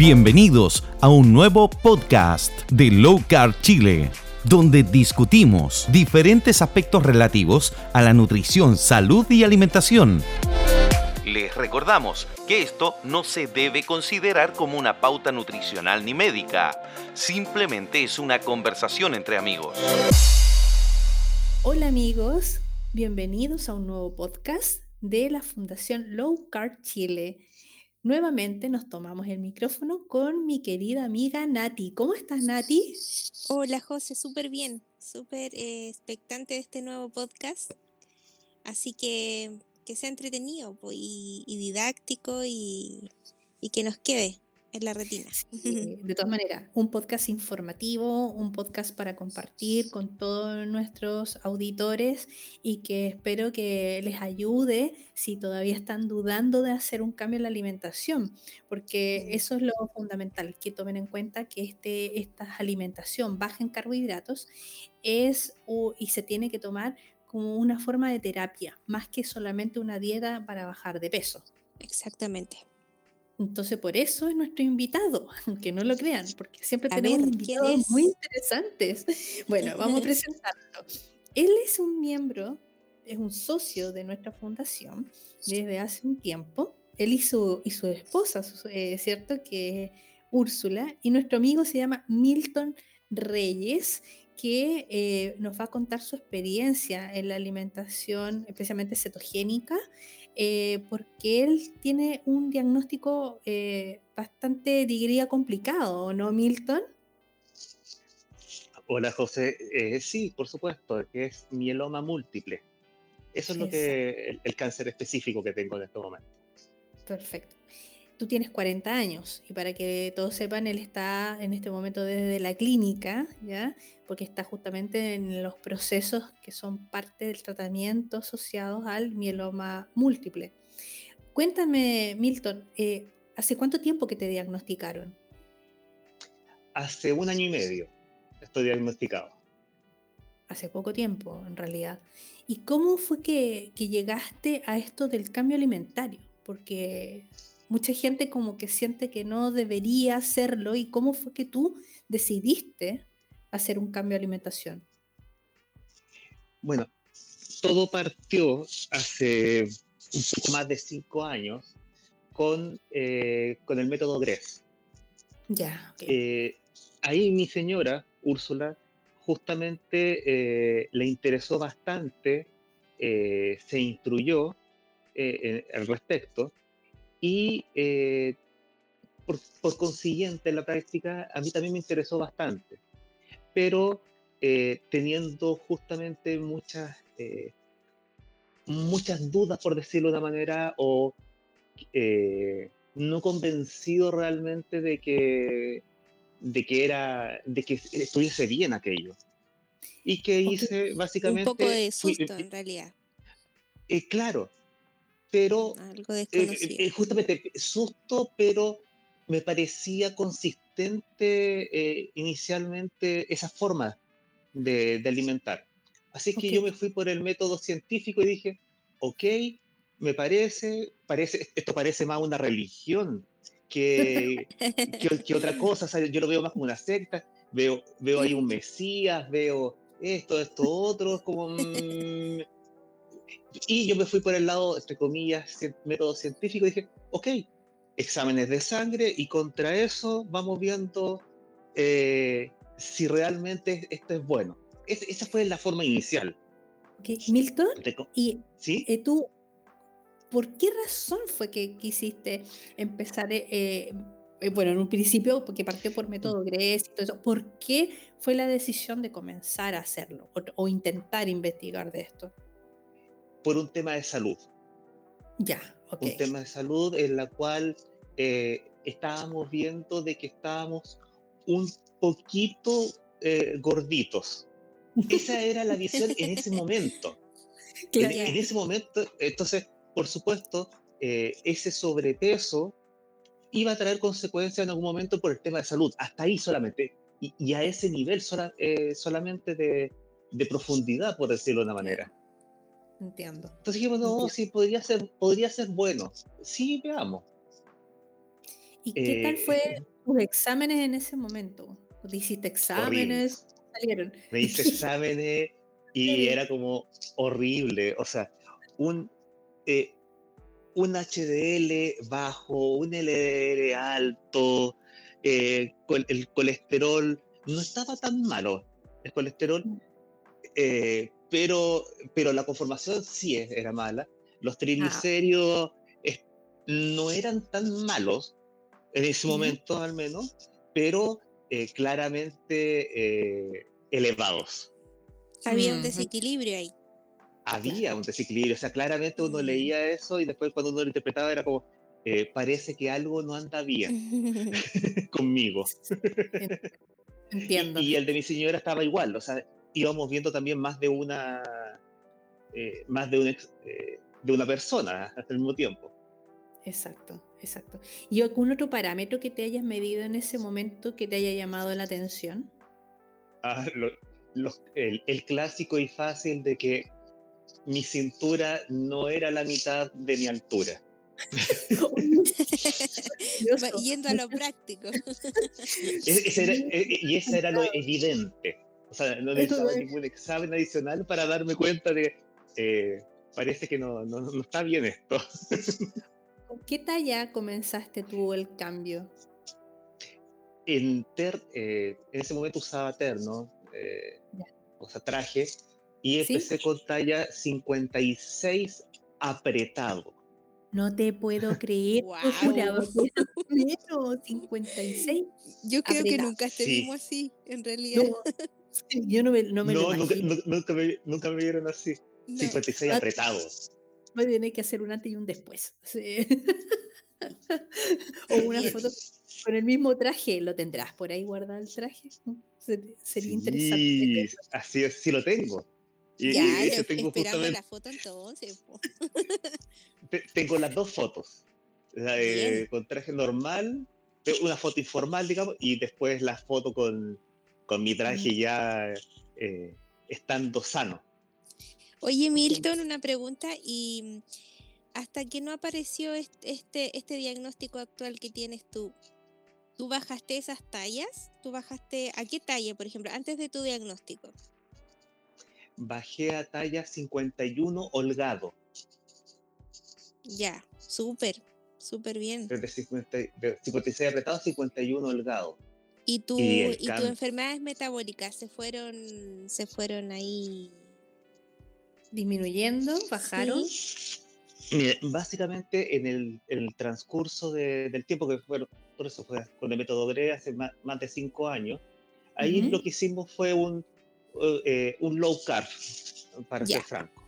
Bienvenidos a un nuevo podcast de Low Carb Chile, donde discutimos diferentes aspectos relativos a la nutrición, salud y alimentación. Les recordamos que esto no se debe considerar como una pauta nutricional ni médica, simplemente es una conversación entre amigos. Hola amigos, bienvenidos a un nuevo podcast de la Fundación Low Carb Chile. Nuevamente nos tomamos el micrófono con mi querida amiga Nati. ¿Cómo estás, Nati? Hola, José, súper bien, súper eh, expectante de este nuevo podcast. Así que que sea entretenido y, didáctico y, y que nos quede en la retina. de todas maneras, un podcast informativo, un podcast para compartir con todos nuestros auditores y que espero que les ayude si todavía están dudando de hacer un cambio en la alimentación, porque eso es lo fundamental, que tomen en cuenta que este, esta alimentación baja en carbohidratos es y se tiene que tomar como una forma de terapia, más que solamente una dieta para bajar de peso. Exactamente. Entonces, por eso es nuestro invitado, aunque no lo crean, porque siempre tenemos invitados muy interesantes. Bueno, vamos a presentarlo. Él es un miembro, es un socio de nuestra fundación desde hace un tiempo. Él y su, y su esposa, eh, ¿cierto? Que es Úrsula. Y nuestro amigo se llama Milton Reyes, que eh, nos va a contar su experiencia en la alimentación, especialmente cetogénica, eh, porque él tiene un diagnóstico eh, bastante, diría, complicado, ¿no, Milton? Hola, José. Eh, sí, por supuesto, que es mieloma múltiple. Eso es lo que el, cáncer específico que tengo en este momento. Perfecto. Tú tienes 40 años y para que todos sepan, él está en este momento desde la clínica, ¿ya? porque está justamente en los procesos que son parte del tratamiento asociados al mieloma múltiple. Cuéntame, Milton, eh, ¿hace cuánto tiempo que te diagnosticaron? Hace un año y medio estoy diagnosticado. Hace poco tiempo, en realidad. ¿Y cómo fue que, que llegaste a esto del cambio alimentario? Porque mucha gente como que siente que no debería hacerlo. ¿Y cómo fue que tú decidiste hacer un cambio de alimentación? Bueno, todo partió hace un poco más de cinco años con, eh, con el método GRES. Ya. Eh, ahí mi señora, Úrsula, justamente eh, le interesó bastante, se instruyó al respecto y por, por consiguiente en la práctica a mí también me interesó bastante pero eh, teniendo justamente muchas, eh, muchas dudas, por decirlo de una manera, o eh, no convencido realmente de que, de que era, de que estuviese bien aquello. Y que hice básicamente... Un poco de susto, en realidad. claro, pero... Algo desconocido. justamente susto, pero me parecía consistente eh, inicialmente esa forma de, alimentar. Así que yo me fui por el método científico y dije, ok, me parece, parece esto parece más una religión que, que, otra cosa, yo lo veo más como una secta, veo, veo ahí un mesías, veo esto, esto, otro, como... y yo me fui por el lado, entre comillas, método científico y dije, ok, exámenes de sangre y contra eso vamos viendo eh, si realmente esto es bueno. esa fue la forma inicial. Milton, y ¿Sí? Eh, tú, ¿por qué razón fue que quisiste empezar, eh, bueno, en un principio, porque partió por método mm. GRES y todo eso, ¿por qué fue la decisión de comenzar a hacerlo o intentar investigar de esto? Por un tema de salud. Ya, un tema de salud en la cual eh, estábamos viendo de que estábamos un poquito eh, gorditos. Esa era la visión en ese momento. En, ese momento, entonces, por supuesto, eh, ese sobrepeso iba a traer consecuencias en algún momento por el tema de salud, hasta ahí solamente, y, a ese nivel solamente de, de, profundidad, por decirlo de una manera. Entiendo. Entonces dijimos, no, sí, podría ser, podría ser bueno. Sí, veamos. ¿Y qué tal fue? Eh, tus exámenes en ese momento? ¿Te hiciste exámenes? Salieron. Me hice exámenes y era como horrible. O sea, un, eh, un HDL bajo, un LDL alto, eh, el colesterol no estaba tan malo, el colesterol, mm. eh, pero, pero la conformación sí era mala. Los triglicéridos no eran tan malos, en ese momento al menos, pero claramente elevados. Había un desequilibrio ahí. Había un desequilibrio, o sea, claramente uno leía eso y después cuando uno lo interpretaba era como, eh, parece que algo no anda bien conmigo. Entiendo. Y, el de mi señora estaba igual, o sea, íbamos viendo también más de una, eh, más de, un eh, de una persona al mismo tiempo. Exacto, exacto. ¿Y algún otro parámetro que te hayas medido en ese momento que te haya llamado la atención? Ah, el, clásico y fácil de que mi cintura no era la mitad de mi altura. Yendo a lo práctico. E, e, y ese era lo evidente. O sea, no necesitaba ningún examen adicional para darme cuenta de eh, parece que no, no, está bien esto. ¿Con qué talla comenzaste tú el cambio? En, ter, eh, en ese momento usaba terno, eh, o sea, traje, y empecé con talla 56 apretado. No te puedo creer, wow. 56. Yo creo que nunca estuvimos así, en realidad. yo no me, no me lo nunca, nunca, me, nunca me vieron así. 56 apretados. Voy a tener que hacer un antes y un después. o una foto con el mismo traje. ¿Lo tendrás por ahí guardado el traje? Sería interesante. Así es, sí lo tengo. Y, ya, tengo esperando la foto entonces. tengo las dos fotos. La de, con traje normal, una foto informal, digamos, y después la foto con, con mi traje ya eh, estando sano. Oye, Milton, una pregunta. ¿Y hasta que no apareció este, este diagnóstico actual que tienes tú, ¿Tú bajaste esas tallas? ¿Tú bajaste a qué talla, por ejemplo, antes de tu diagnóstico? Bajé a talla 51 holgado. Ya, súper, súper bien. Desde 56 apretado a 51 holgado. ¿Y, tu, y, tus enfermedades metabólicas se fueron, se fueron ahí disminuyendo, bajaron? básicamente en el, transcurso del tiempo que fueron por eso fue con el método GRE hace más, de cinco años. Ahí lo que hicimos fue un, eh, un low carb, para ser franco.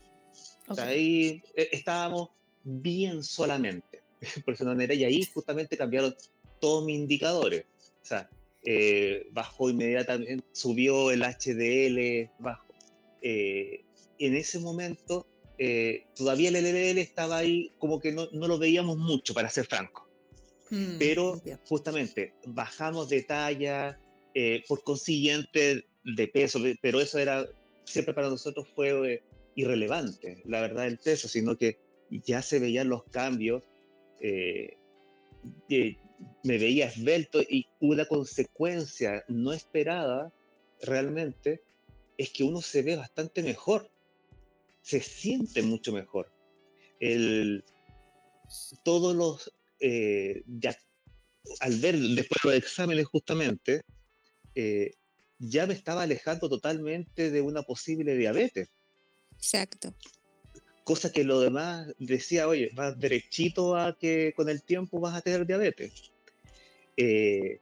ahí eh, estábamos bien solamente, por esa manera, y ahí justamente cambiaron todos mis indicadores. O sea, eh, bajó inmediatamente, subió el HDL, bajó. en ese momento, todavía el LDL estaba ahí como que no, no lo veíamos mucho, para ser franco. Mm, pero justamente bajamos de talla, eh, por consiguiente de peso, pero eso era, siempre para nosotros fue eh, irrelevante, la verdad, el peso, sino que ya se veían los cambios, eh, me veía esbelto y una consecuencia no esperada realmente es que uno se ve bastante mejor, se siente mucho mejor. El, todos los eh, ya, al ver después de los exámenes justamente, eh, ya me estaba alejando totalmente de una posible diabetes. Exacto. Cosa que lo demás decía, oye, vas derechito a que con el tiempo vas a tener diabetes. Eh,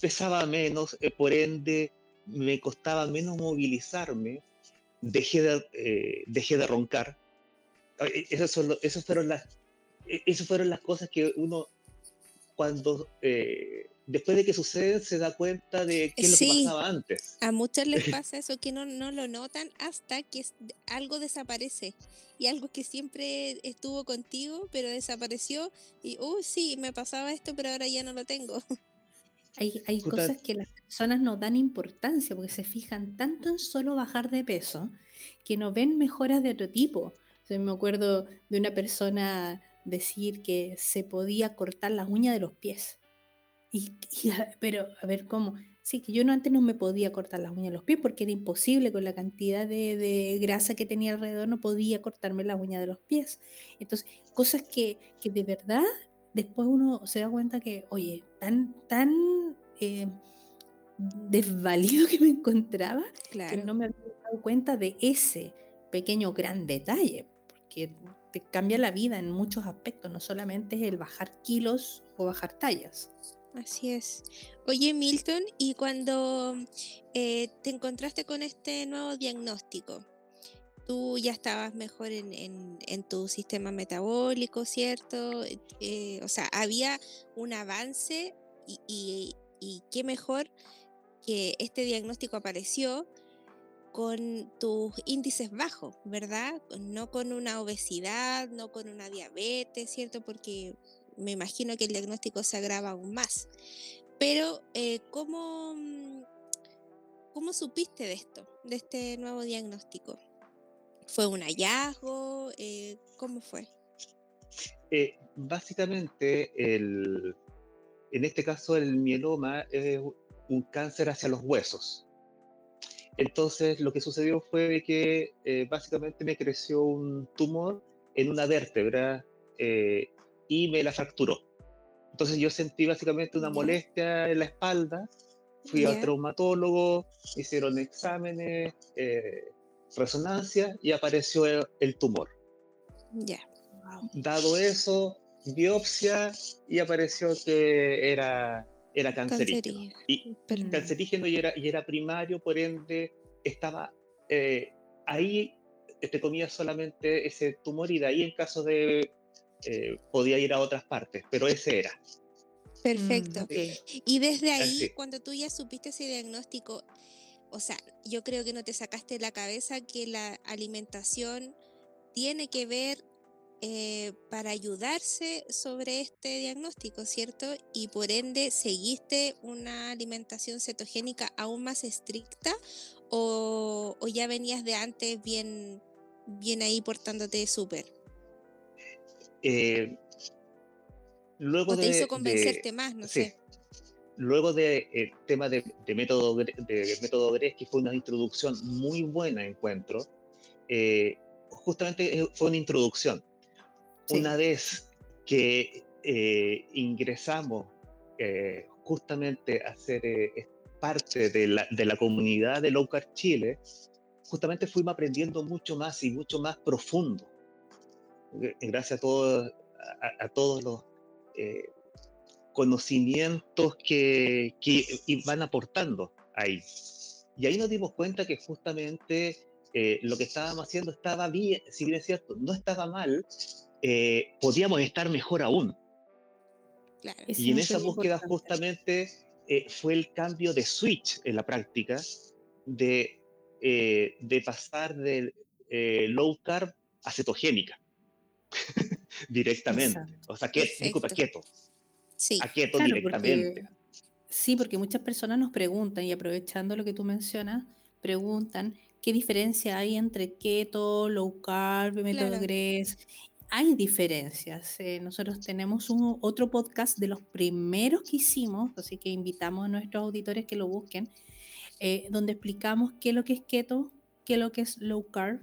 pesaba menos, por ende me costaba menos movilizarme, dejé de, dejé de roncar. Esas, son esas fueron las e, esas fueron las cosas que uno, cuando eh, después de que sucede, se da cuenta de qué es lo que pasaba antes. A muchos les pasa eso, que no, no lo notan hasta que algo desaparece. Y algo que siempre estuvo contigo, pero desapareció. Y, uy, sí, me pasaba esto, pero ahora ya no lo tengo. Hay, hay cosas que las personas no dan importancia porque se fijan tanto en solo bajar de peso que no ven mejoras de otro tipo. me acuerdo de una persona decir que se podía cortar las uñas de los pies. Y, pero, a ver, ¿cómo? Sí, que yo no antes no me podía cortar las uñas de los pies porque era imposible con la cantidad de, grasa que tenía alrededor, no podía cortarme las uñas de los pies. Entonces, cosas que, que de verdad después uno se da cuenta que, oye, tan, tan eh, desvalido que me encontraba, que no me había dado cuenta de ese pequeño gran detalle, porque te cambia la vida en muchos aspectos, no solamente es el bajar kilos o bajar tallas. Así es. Oye, Milton, y cuando eh, te encontraste con este nuevo diagnóstico, tú ya estabas mejor en, tu sistema metabólico, ¿cierto? Eh, o sea, había un avance y, qué mejor que este diagnóstico apareció con tus índices bajos, ¿verdad? No con una obesidad, no con una diabetes, ¿cierto? Porque me imagino que el diagnóstico se agrava aún más. Pero, eh, ¿cómo, ¿cómo supiste de esto, de este nuevo diagnóstico? ¿Fue un hallazgo? Eh, ¿Cómo fue? Eh, básicamente, el, en este caso el mieloma es un cáncer hacia los huesos. Entonces, lo que sucedió fue que básicamente me creció un tumor en una vértebra y me la fracturó. Entonces, yo sentí básicamente una molestia en la espalda. Fui al traumatólogo, hicieron exámenes, resonancia y apareció el, tumor. Ya. Dado eso, biopsia y apareció que era, era cancerígeno. Y, cancerígeno y era, y era primario, por ende estaba eh, ahí, te comía solamente ese tumor y de ahí en caso de eh, podía ir a otras partes, pero ese era. Perfecto. Mm, y desde ahí, cuando tú ya supiste ese diagnóstico, o sea, yo creo que no te sacaste la cabeza que la alimentación tiene que ver eh, para ayudarse sobre este diagnóstico, ¿cierto? Y por ende, ¿seguiste una alimentación cetogénica aún más estricta o, ya venías de antes bien, bien ahí portándote súper? Eh, luego ¿O te hizo convencerte más? No sé luego del de, tema de, método, de método que fue una introducción muy buena, encuentro, eh, justamente eh, fue una introducción. Una vez que eh, ingresamos justamente a ser parte de la, de la, comunidad de Low Carb Chile, justamente fuimos aprendiendo mucho más y mucho más profundo. Gracias a todos, a, a todos los conocimientos que, que van aportando ahí. Y ahí nos dimos cuenta que justamente eh, lo que estábamos haciendo estaba bien, si bien es cierto, no estaba mal, eh, podíamos estar mejor aún. y en esa búsqueda justamente eh, fue el cambio de switch en la práctica, de, de pasar de low carb a cetogénica directamente. O sea, que disculpa, keto. Sí. directamente. sí, porque muchas personas nos preguntan, y aprovechando lo que tú mencionas, preguntan qué diferencia hay entre keto, low carb, método GRES. Hay diferencias. Eh, nosotros tenemos un, otro podcast de los primeros que hicimos, así que invitamos a nuestros auditores que lo busquen, eh, donde explicamos qué es lo que es keto, qué es lo que es low carb,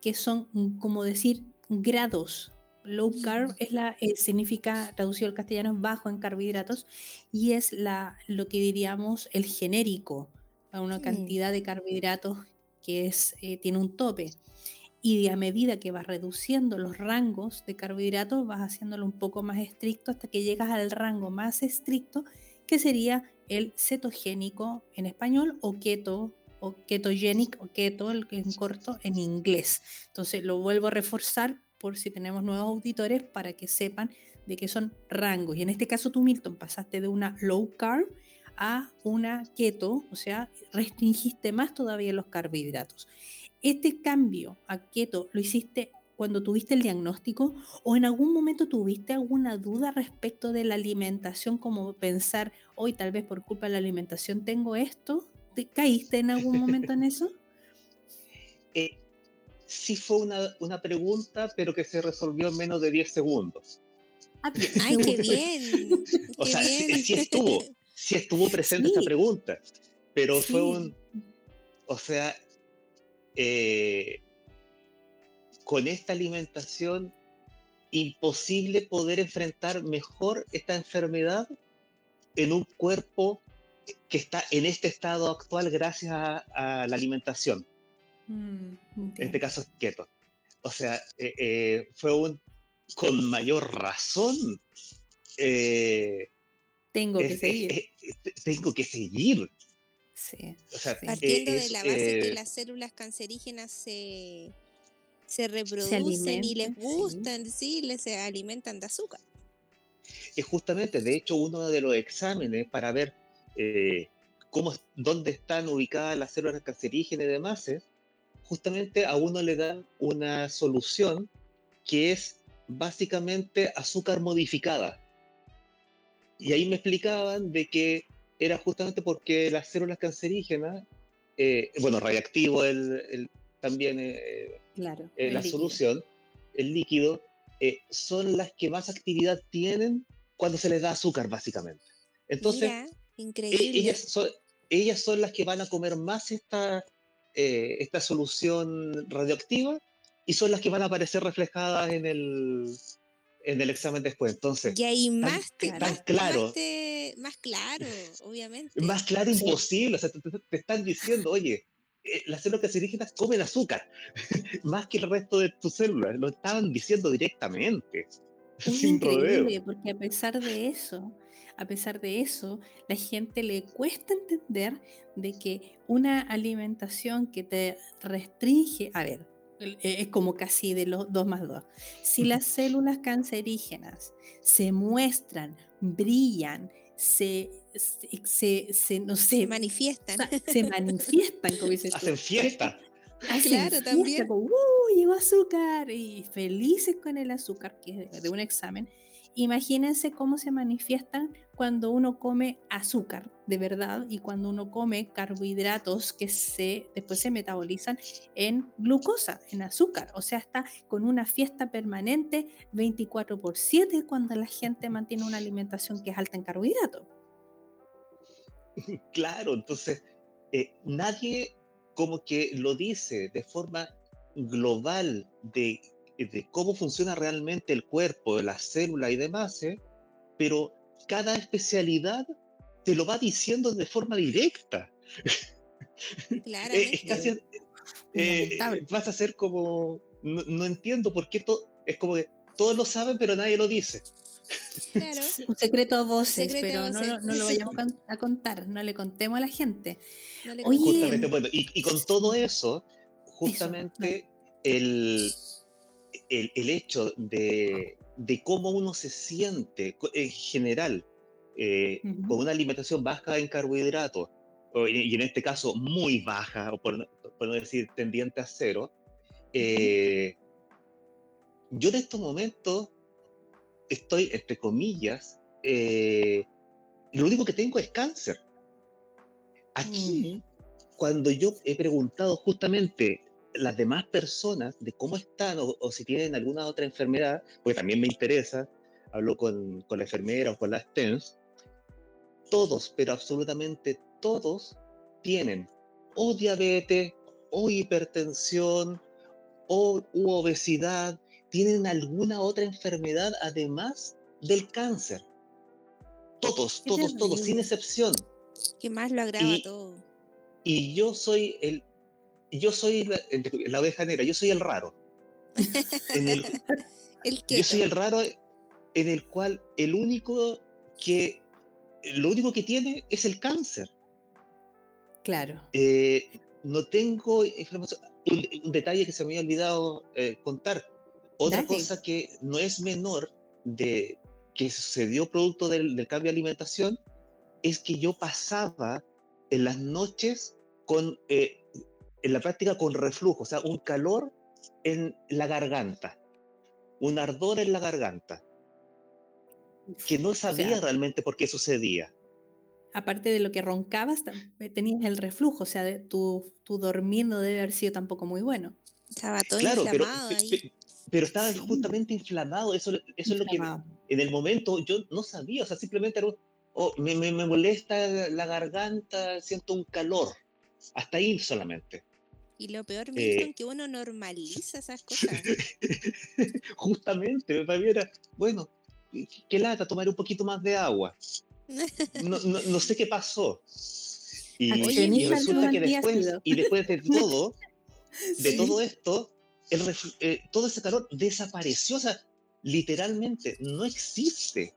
que son, como decir, grados. Low carb es la, eh, significa, traducido al castellano, bajo en carbohidratos y es la, lo que diríamos el genérico, una cantidad de carbohidratos que es, eh, tiene un tope. Y a medida que vas reduciendo los rangos de carbohidratos, vas haciéndolo un poco más estricto hasta que llegas al rango más estricto, que sería el cetogénico en español o keto o ketogenic o keto, el que en corto en inglés. Entonces lo vuelvo a reforzar por si tenemos nuevos auditores para que sepan de qué son rangos. Y en este caso tú, Milton, pasaste de una low carb a una keto, o sea, restringiste más todavía los carbohidratos. ¿Este cambio a keto lo hiciste cuando tuviste el diagnóstico o en algún momento tuviste alguna duda respecto de la alimentación, como pensar, hoy tal vez por culpa de la alimentación tengo esto? ¿Te caíste en algún momento en eso? Eh, sí fue una, una, pregunta, pero que se resolvió en menos de 10 segundos. Ah, Ay, qué bien. o sea, Sí, estuvo, sí estuvo presente esta pregunta, pero fue un, o sea, eh, con esta alimentación imposible poder enfrentar mejor esta enfermedad en un cuerpo que está en este estado actual gracias a, la alimentación. Mm, en este caso es keto. O sea, eh, eh, fue un con mayor razón. Eh, tengo que seguir. tengo que seguir. Sí. Partiendo de la base que las células cancerígenas se, se reproducen y les gustan, sí. les se alimentan de azúcar. Es justamente, de hecho, uno de los exámenes para ver cómo, dónde están ubicadas las células cancerígenas y demás es justamente a uno le dan una solución que es básicamente azúcar modificada. Y ahí me explicaban de que era justamente porque las células cancerígenas, eh, bueno, radiactivo el, también eh, claro, eh, la solución, el líquido, son las que más actividad tienen cuando se les da azúcar, básicamente. Entonces, increíble. ellas, son, ellas son las que van a comer más esta, eh, esta solución radioactiva y son las que van a aparecer reflejadas en el, en el examen después. Entonces, y ahí más, más, claro. Más, claro, obviamente. Más claro imposible. O sea, te, están diciendo, oye, eh, las células cancerígenas comen azúcar, más que el resto de tus células. Lo estaban diciendo directamente. Es increíble, porque a pesar de eso, a pesar de eso, la gente le cuesta entender de que una alimentación que te restringe, a ver, e, es como casi de los dos más dos. Si las células cancerígenas se muestran, brillan, se, se, se, no sé, manifiestan. Se manifiestan, como dices Hacen fiesta. Hacen claro, también. Como, ¡Uh, llegó azúcar! Y felices con el azúcar, que es de un examen. Imagínense cómo se manifiestan cuando uno come azúcar de verdad y cuando uno come carbohidratos que se, después se metabolizan en glucosa, en azúcar. O sea, está con una fiesta permanente 24 por 7 cuando la gente mantiene una alimentación que es alta en carbohidratos. Claro, entonces eh, nadie como que lo dice de forma global de de cómo funciona realmente el cuerpo, de las células y demás, ¿eh? pero cada especialidad te lo va diciendo de forma directa. Claro. Eh, vas a ser como, no, entiendo por qué todo, es como que todos lo saben, pero nadie lo dice. Claro. Un secreto a voces, pero No, lo vayamos a contar, no le contemos a la gente. justamente, bueno, y, con todo eso, justamente el, el, hecho de, cómo uno se siente en general eh, con una alimentación baja en carbohidratos, y en este caso muy baja, o por, no decir tendiente a cero, eh, yo en estos momentos estoy, entre comillas, eh, lo único que tengo es cáncer. Aquí, cuando yo he preguntado justamente las demás personas de cómo están o, si tienen alguna otra enfermedad, porque también me interesa, hablo con, con la enfermera o con las TENS, todos, pero absolutamente todos tienen o diabetes o hipertensión o obesidad, tienen alguna otra enfermedad además del cáncer. Todos, todos, todos, sin excepción. ¿Qué más lo agrava todo? Y yo soy el yo soy la, oveja negra, yo soy el raro. yo soy el raro en el cual el único que lo único que tiene es el cáncer. Claro. Eh, no tengo información. Un, detalle que se me había olvidado eh, contar. Otra cosa que no es menor de que sucedió producto del, del, cambio de alimentación es que yo pasaba en las noches con eh, en la práctica con reflujo, o sea, un calor en la garganta, un ardor en la garganta, que no sabía realmente por qué sucedía. Aparte de lo que roncabas, eh, tenías el reflujo, o sea, de tu, tu dormir no debe haber sido tampoco muy bueno. Estaba todo inflamado pero, ahí. pero estaba justamente inflamado, eso, eso es lo que en el momento yo no sabía, o sea, simplemente oh, me, me, me, molesta la garganta, siento un calor, hasta ahí solamente. Y lo peor, Milton, eh, que uno normaliza esas cosas. Justamente, para mí era, bueno, qué lata, tomar un poquito más de agua. No, no, no sé qué pasó. Y, y resulta que después, y después de todo, de todo esto, el, eh, todo ese calor desapareció. O sea, literalmente no existe.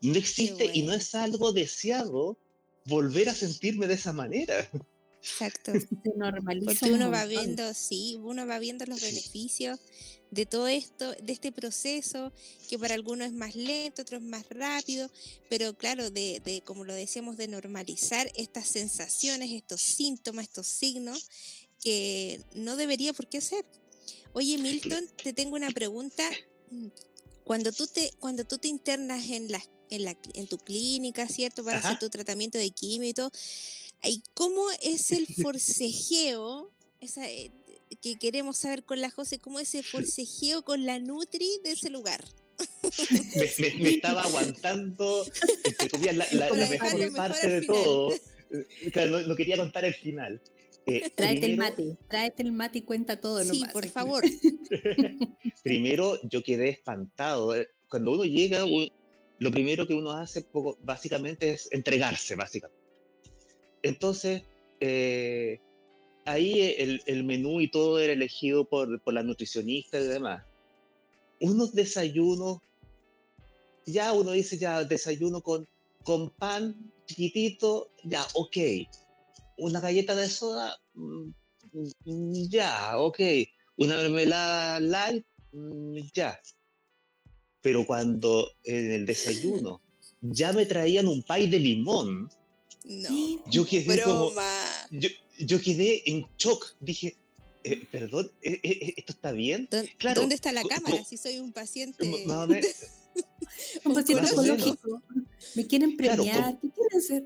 No existe y no es algo deseado volver a sentirme de esa manera. Exacto. Porque uno va viendo, sí, uno va viendo los beneficios de todo esto, de este proceso, que para algunos es más lento, otros más rápido, pero claro, de, de, como lo decíamos, de normalizar estas sensaciones, estos síntomas, estos signos, que no debería por qué ser. Oye, Milton, te tengo una pregunta. Cuando tú te, cuando tú te internas en, la, en, la, en tu clínica, ¿cierto? Para hacer tu tratamiento de quimio y todo, ¿cómo es el forcejeo? Esa, eh, que queremos saber con la José, ¿cómo es el forcejeo con la Nutri de ese lugar? me, estaba aguantando, la, la, mejor parte de todo. Eh, no, quería contar el final. Eh, tráete el mate, tráete el mate y cuenta todo. Sí, por favor. primero yo quedé espantado. Eh, cuando uno llega, lo primero que uno hace básicamente es entregarse, básicamente. Entonces, eh, ahí el, el, menú y todo era elegido por, por la nutricionista y demás. Unos desayunos, ya uno dice ya desayuno con, con pan chiquitito, ya, ok una galleta de soda, mm, ya, ok. Una mermelada light, mm, ya. Pero cuando en el desayuno ya me traían un pay de limón, yo quedé como, yo, quedé en shock. Dije, eh, perdón, ¿e, e, e, ¿esto está bien? Claro, ¿Dónde está la cámara? Si soy un paciente. un paciente oncológico. Me quieren premiar. ¿Qué quieren hacer?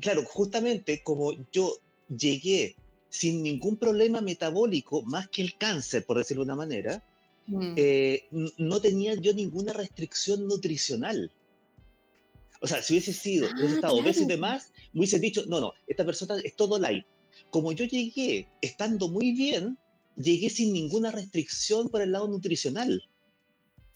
claro, justamente como yo llegué sin ningún problema metabólico, más que el cáncer, por decirlo de una manera, mm. eh, no tenía yo ninguna restricción nutricional. O sea, si hubiese sido, hubiese ah, estado claro. y demás, me hubiese dicho, no, no, esta persona es todo light. Como yo llegué estando muy bien, llegué sin ninguna restricción por el lado nutricional.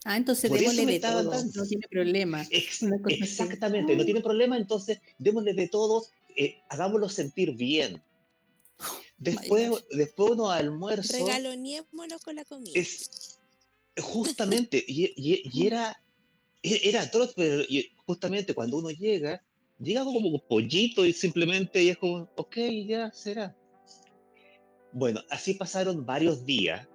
Ah, entonces démosle de todo, no tiene problema. exactamente, no tiene problema, entonces démosle de todo, eh, hagámoslo sentir bien. Después, después uno almuerzo. Regalonémonos con la comida. Es, justamente, y, y, era, e, era atroz, pero justamente cuando uno llega, llega como un pollito y simplemente y es como, ok, ya será. Bueno, así pasaron varios días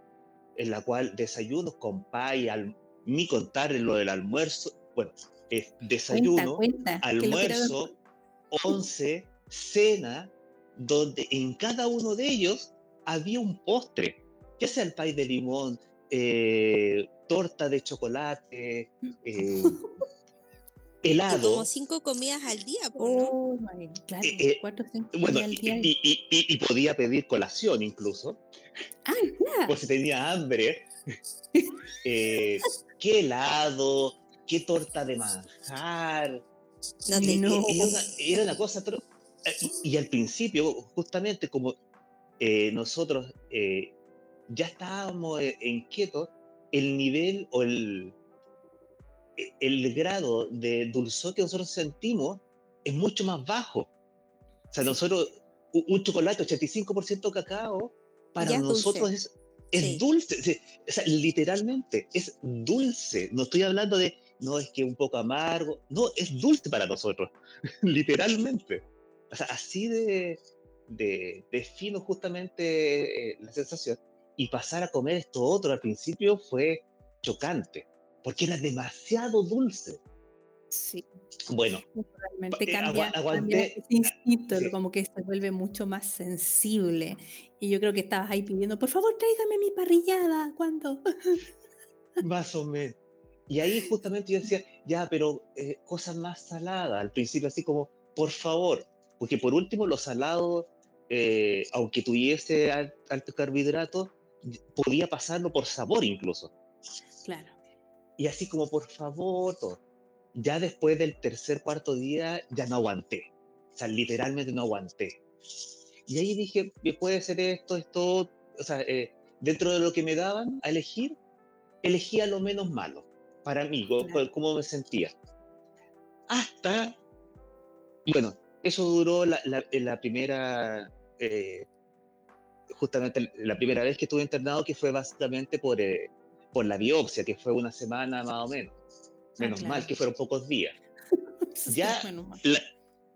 en la cual desayunos con pay, al, ni contar lo del almuerzo, bueno, es desayuno, almuerzo, once, cena, donde en cada uno de ellos había un postre, ya sea el pay de limón, eh, torta de chocolate, eh, helado. Como cinco comidas al día, oh, claro, eh, cuatro, cinco bueno, al día. Y, y, y, podía pedir colación incluso. Ah, claro. Por si tenía hambre. eh, qué helado, qué torta de manjar. No, Era, una, cosa. Y, al principio, justamente como eh, nosotros eh, ya estábamos eh, en keto, el nivel o el, el grado de dulzor que nosotros sentimos es mucho más bajo. O sea, nosotros, un chocolate 85% cacao, para nosotros es es dulce, o sea, literalmente es dulce. No estoy hablando de, no es que un poco amargo, no, es dulce para nosotros, literalmente. O sea, así de, de, fino justamente eh, la sensación. Y pasar a comer esto otro al principio fue chocante, porque era demasiado dulce. Sí. Bueno, realmente eh, cambia, ese instinto, como que se vuelve mucho más sensible. Y yo creo que estabas ahí pidiendo, por favor, tráigame mi parrillada, ¿cuándo? Más o menos. Y ahí justamente yo decía, ya, pero eh, cosas más saladas, al principio así como, por favor, porque por último los salados, eh, aunque tuviese alto carbohidrato, podía pasarlo por sabor incluso. Claro. y así como, por favor, ya después del tercer, cuarto día, ya no aguanté. O sea, literalmente no aguanté. Y ahí dije, puede ser esto, esto, o sea, eh, dentro de lo que me daban a elegir, elegía lo menos malo para mí, cómo me sentía. Hasta, bueno, eso duró la, la, primera, eh, justamente la primera vez que estuve internado, que fue básicamente por, eh, por la biopsia, que fue una semana más o menos. Ah, menos mal que fueron pocos días. ya, la,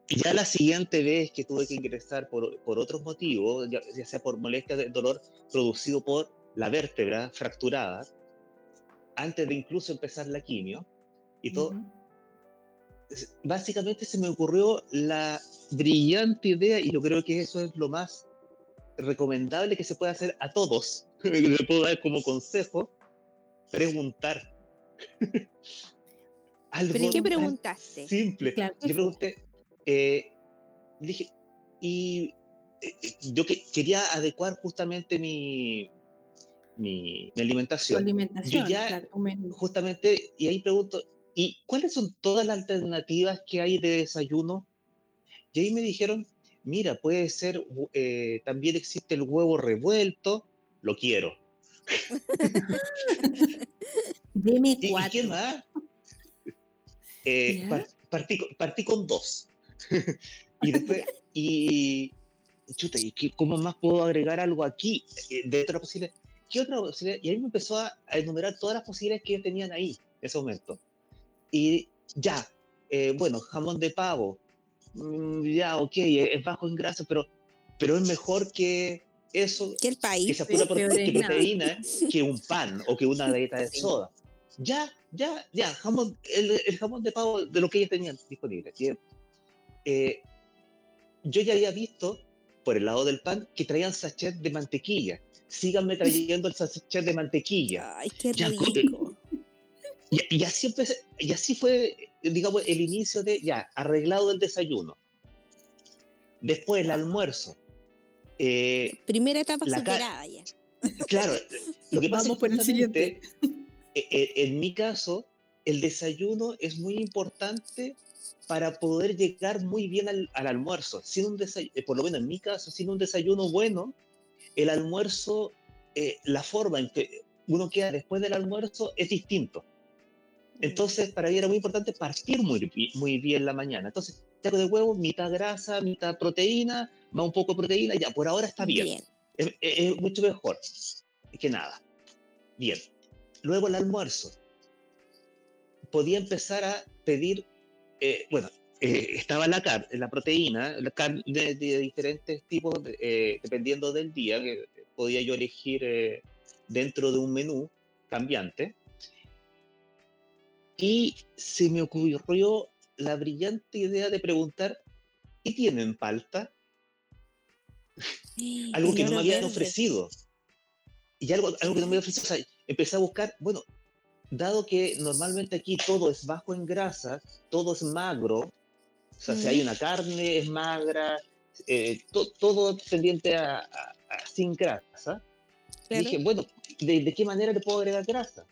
ya la siguiente vez que tuve que ingresar por, por otros motivos, ya, sea por molestia de dolor producido por la vértebra fracturada, antes de incluso empezar la quimio y todo, básicamente se me ocurrió la brillante idea, y yo creo que eso es lo más recomendable que se puede hacer a todos, le puedo dar como consejo, preguntar. ¿Pero qué preguntaste? Simple. Yo pregunté, eh, dije, y eh, yo que, quería adecuar justamente mi, mi, alimentación. alimentación, ya, justamente, y ahí pregunto, ¿y cuáles son todas las alternativas que hay de desayuno? Y ahí me dijeron, mira, puede ser, eh, también existe el huevo revuelto, lo quiero. Dime ¿Y, qué más? Eh, partí, con dos. y después, y, chuta, ¿y cómo más puedo agregar algo aquí? Eh, de otra posibilidad. ¿Qué otra posibilidad? Y ahí me empezó a, enumerar todas las posibilidades que tenían ahí, en ese momento. Y ya, eh, bueno, jamón de pavo, ya, ok, es bajo en grasa, pero, pero es mejor que eso, que el país, que sea pura proteína, que un pan o que una galleta de soda. Ya, ya, ya, jamón, el, jamón de pavo de lo que ellos tenían disponible. Eh, yo ya había visto, por el lado del pan, que traían sachet de mantequilla síganme trayendo el sachet de mantequilla. Ay, qué rico. Y, así y así fue, digamos, el inicio de, ya, arreglado el desayuno. Después el almuerzo. Eh, Primera etapa superada ya. Claro, lo que pasa por el siguiente. Eh, eh, en mi caso, el desayuno es muy importante para poder llegar muy bien al, almuerzo. Sin un desayuno, por lo menos en mi caso, sin un desayuno bueno, el almuerzo, eh, la forma en que uno queda después del almuerzo es distinto. Entonces, para mí era muy importante partir muy, muy bien la mañana. Entonces, taco de huevo, mitad grasa, mitad proteína, más un poco de proteína, ya, por ahora está bien. Es, mucho mejor que nada. Bien. Luego el almuerzo. Podía empezar a pedir, eh, bueno, eh, estaba la, la proteína, la carne de, diferentes tipos, eh, dependiendo del día, que podía yo elegir eh, dentro de un menú cambiante. Y se me ocurrió la brillante idea de preguntar, ¿y tienen palta? algo que no me habían ofrecido. Y algo, algo que no me habían ofrecido. O sea, empecé a buscar, bueno, dado que normalmente aquí todo es bajo en grasa, todo es magro, o sea, si hay una carne, es magra, eh, todo tendiente a, sin grasa. dije, bueno, ¿de, qué manera le puedo agregar grasa?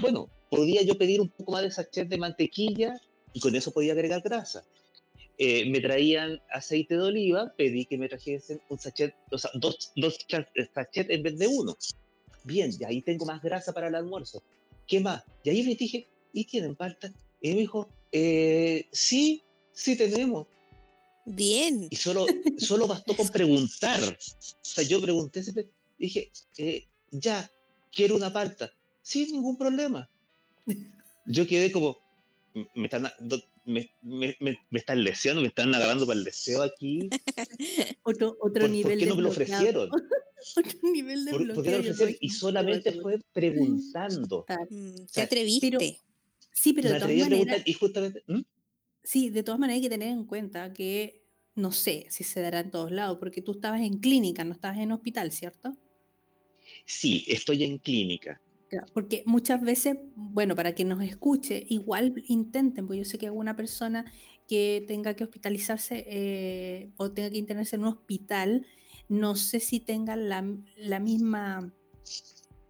Bueno, podía yo pedir un poco más de sachet de mantequilla y con eso podía agregar grasa. Eh, me traían aceite de oliva, pedí que me trajesen un sachet, o sea, dos, dos sachets en vez de uno. Bien, y ahí tengo más grasa para el almuerzo. ¿Qué más? Y ahí me dije, ¿y tienen falta? Y me dijo, eh, sí, Sí tenemos. Bien. Y solo, solo bastó con preguntar. O sea, yo pregunté, dije, eh, ya, quiero una palta. Sin ningún problema. Yo quedé como, me están, me, me, me, están leseando, me están agarrando para el deseo aquí. otro otro nivel ¿Por qué no me lo ofrecieron? otro nivel de ¿Por, qué no lo ofrecieron? Y solamente fue preguntando. Mm, te atreviste. sí, pero de todas maneras... y justamente... ¿Mm? Sí, de todas maneras hay que tener en cuenta que no sé si se dará en todos lados, porque tú estabas en clínica, no estabas en hospital, ¿cierto? Sí, estoy en clínica. Porque muchas veces, bueno, para que nos escuche, igual intenten, porque yo sé que alguna persona que tenga que hospitalizarse eh, o tenga que internarse en un hospital, no sé si tenga la, la misma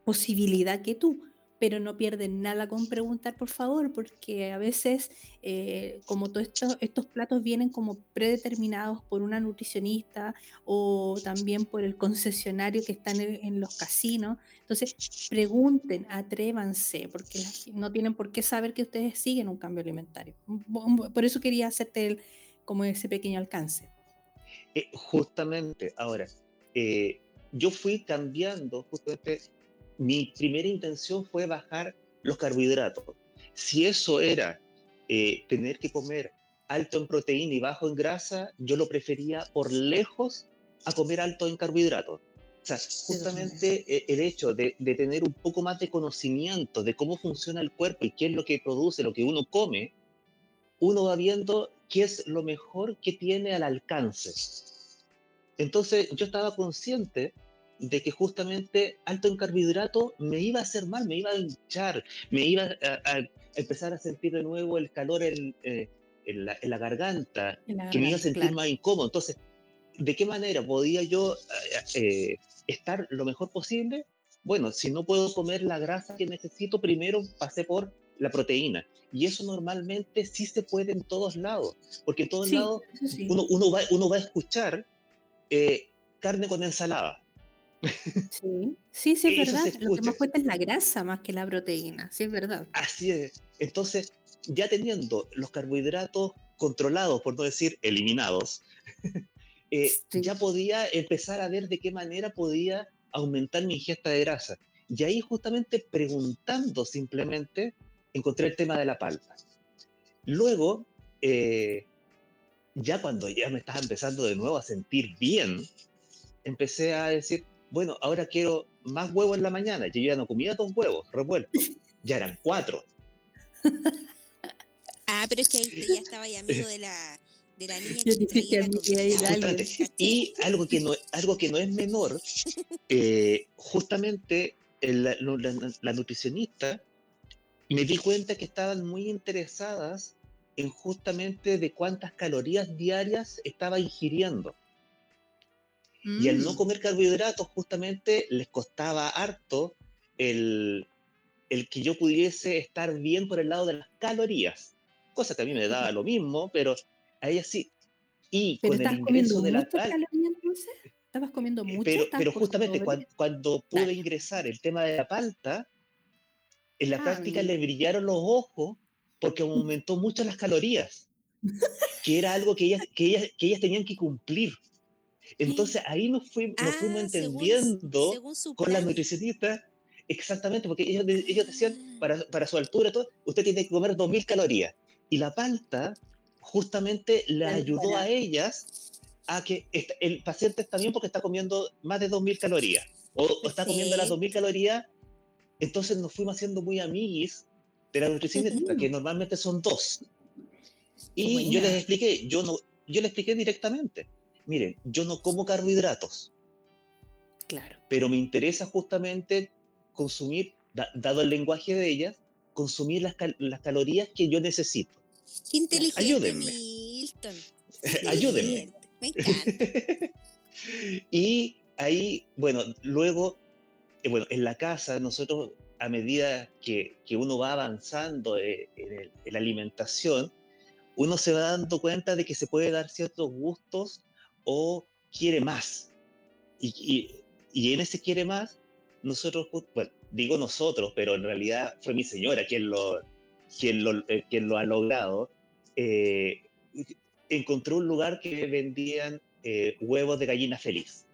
posibilidad que tú pero no pierden nada con preguntar, por favor, porque a veces, eh, como todos estos, platos vienen como predeterminados por una nutricionista o también por el concesionario que está en, los casinos, entonces pregunten, atrévanse, porque no tienen por qué saber que ustedes siguen un cambio alimentario. Por eso quería hacerte como ese pequeño alcance. Eh, justamente, ahora, eh, yo fui cambiando justamente mi primera intención fue bajar los carbohidratos. Si eso era eh, tener que comer alto en proteína y bajo en grasa, yo lo prefería por lejos a comer alto en carbohidratos. O sea, justamente eh, el hecho de, de, tener un poco más de conocimiento de cómo funciona el cuerpo y qué es lo que produce, lo que uno come, uno va viendo qué es lo mejor que tiene al alcance. Entonces yo estaba consciente de que justamente alto en carbohidratos me iba a hacer mal, me iba a hinchar, me iba a, empezar a sentir de nuevo el calor en, eh, la, garganta, que me iba a sentir más incómodo. Entonces, ¿de qué manera podía yo eh, eh, estar lo mejor posible? Bueno, si no puedo comer la grasa que necesito, primero pasé por la proteína. Y eso normalmente sí se puede en todos lados, porque en todos lados uno, uno, va, uno va a escuchar carne con ensalada Sí, sí, sí, es verdad. Lo que más cuenta es la grasa más que la proteína, sí, es verdad. Así es. Entonces, ya teniendo los carbohidratos controlados, por no decir eliminados, eh, ya podía empezar a ver de qué manera podía aumentar mi ingesta de grasa. Y ahí justamente preguntando simplemente, encontré el tema de la palta. Luego, eh, ya cuando ya me estaba empezando de nuevo a sentir bien, empecé a decir, bueno, ahora quiero más huevos en la mañana. Yo ya no comía dos huevos revueltos, ya eran cuatro. ah, pero es que ahí ya estaba ya amigo de la, de la niña que Y algo que, no, algo que no es menor, eh, justamente la, la nutricionista me di cuenta que estaban muy interesadas en justamente de cuántas calorías diarias estaba ingiriendo. Y al no mm. comer carbohidratos, justamente les costaba harto el, el que yo pudiese estar bien por el lado de las calorías. Cosa que a mí me daba lo mismo, pero a ella sí. Y con el ingreso de la tal, ¿Estabas comiendo mucho? Pero, pero justamente cuando, pude ingresar el tema de la palta, en la ah, práctica le brillaron los ojos porque aumentó mucho las calorías, que era algo que ellas, que ellas, que ellas tenían que cumplir. Entonces ahí nos, fuimos ah, entendiendo con la nutricionista, exactamente, porque ellos, ellos decían, ah. para, para, su altura, todo, usted tiene que comer 2.000 calorías. Y la palta justamente le ayudó a ellas a que el paciente está bien porque está comiendo más de 2.000 calorías, o, está comiendo las 2.000 calorías, entonces nos fuimos haciendo muy amiguis de la nutricionista, que normalmente son dos. Y yo les expliqué, yo no, yo les expliqué directamente miren, yo no como carbohidratos. Claro. Pero me interesa justamente consumir, dado el lenguaje de ellas, consumir las, las calorías que yo necesito. inteligente, Ayúdenme. Milton. Ayúdenme. Me encanta. y ahí, bueno, luego, eh, bueno, en la casa nosotros a medida que, que uno va avanzando eh, en, en, la alimentación, uno se va dando cuenta de que se puede dar ciertos gustos o quiere más. Y, y, en ese quiere más, nosotros, bueno, digo nosotros, pero en realidad fue mi señora quien lo, quien lo, eh, quien lo ha logrado, eh, encontró un lugar que vendían eh, huevos de gallina feliz.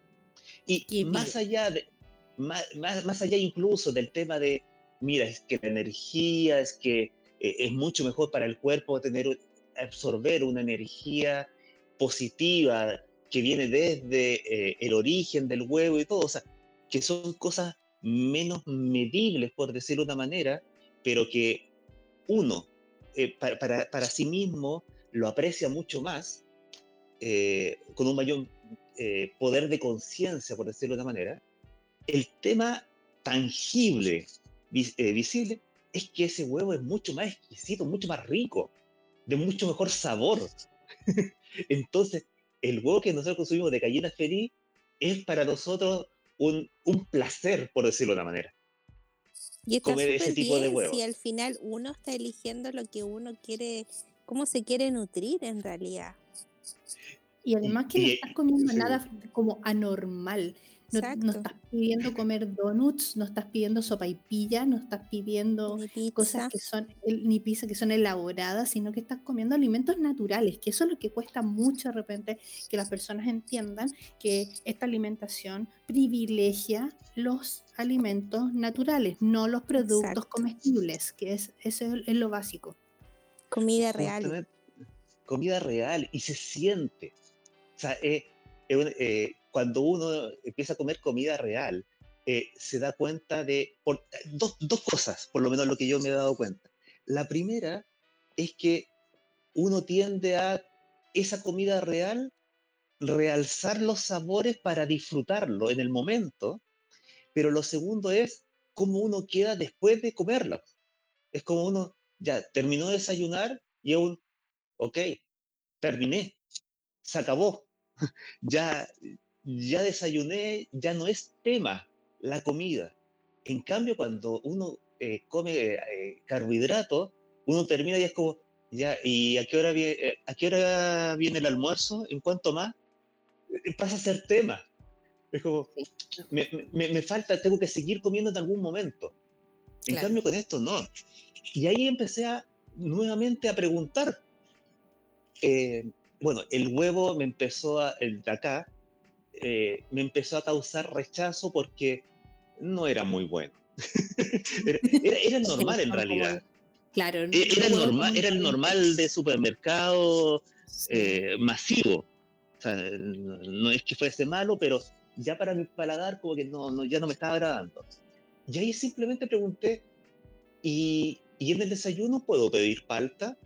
Y más allá, de, más, más, allá incluso del tema de, mira, es que la energía, es que es mucho mejor para el cuerpo tener, absorber una energía positiva, que viene desde eh, el origen del huevo y todo, o sea, que son cosas menos medibles, por decirlo de una manera, pero que uno, eh, para, para, para, sí mismo, lo aprecia mucho más, eh, con un mayor poder de conciencia, por decirlo de una manera, el tema tangible, visible, es que ese huevo es mucho más exquisito, mucho más rico, de mucho mejor sabor. Entonces, el huevo que nosotros consumimos de gallina feliz es para nosotros un, un placer, por decirlo de una manera. comer ese tipo de huevos. Si al final uno está eligiendo lo que uno quiere, cómo se quiere nutrir en realidad. Y además que no estás comiendo nada como anormal. No, estás pidiendo comer donuts, no estás pidiendo sopa y pilla, no estás pidiendo cosas que son, ni pizza que son elaboradas, sino que estás comiendo alimentos naturales, que eso es lo que cuesta mucho de repente que las personas entiendan que esta alimentación privilegia los alimentos naturales, no los productos comestibles, que es, eso es, lo básico. Comida real. Comida real y se siente. O sea, eh, eh, cuando uno empieza a comer comida real, eh, se da cuenta de dos, dos, cosas, por lo menos lo que yo me he dado cuenta. La primera es que uno tiende a esa comida real realzar los sabores para disfrutarlo en el momento, pero lo segundo es cómo uno queda después de comerlo. Es como uno ya terminó de desayunar y aún, ok, terminé, se acabó, ya ya desayuné, ya no es tema la comida. En cambio, cuando uno eh, come eh, carbohidratos, uno termina y es como, ya, ¿y a qué hora viene, eh, a qué hora viene el almuerzo? ¿En cuánto más? Pasa a ser tema. Es como, me, me, falta, tengo que seguir comiendo en algún momento. En cambio, con esto no. Y ahí empecé a, nuevamente a preguntar. bueno, el huevo me empezó a, el de acá, eh, me empezó a causar rechazo porque no era muy bueno. era, normal en realidad. Claro. E, era, el normal, era el normal de supermercado eh, masivo. no, es que fuese malo, pero ya para mi paladar como que no, no, ya no me estaba agradando. Y ahí simplemente pregunté, ¿y, ¿y en el desayuno puedo pedir palta?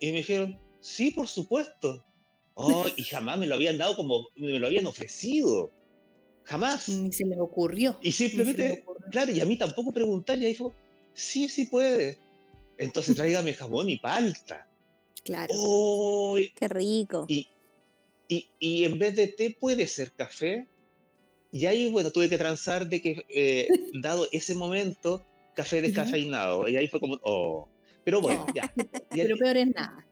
Y me dijeron, sí, por supuesto. Oh, y jamás me lo habían dado como me lo habían ofrecido. Jamás. Ni se le ocurrió. Y simplemente, claro, y a mí tampoco preguntar, y dijo, sí, sí puede. Entonces tráigame jamón y palta. Claro. Oh, Qué rico. Y, y, y, en vez de té puede ser café. Y ahí, bueno, tuve que transar de que, eh, dado ese momento, café descafeinado. Y ahí fue como, oh. Pero bueno, ya. Pero peor es nada.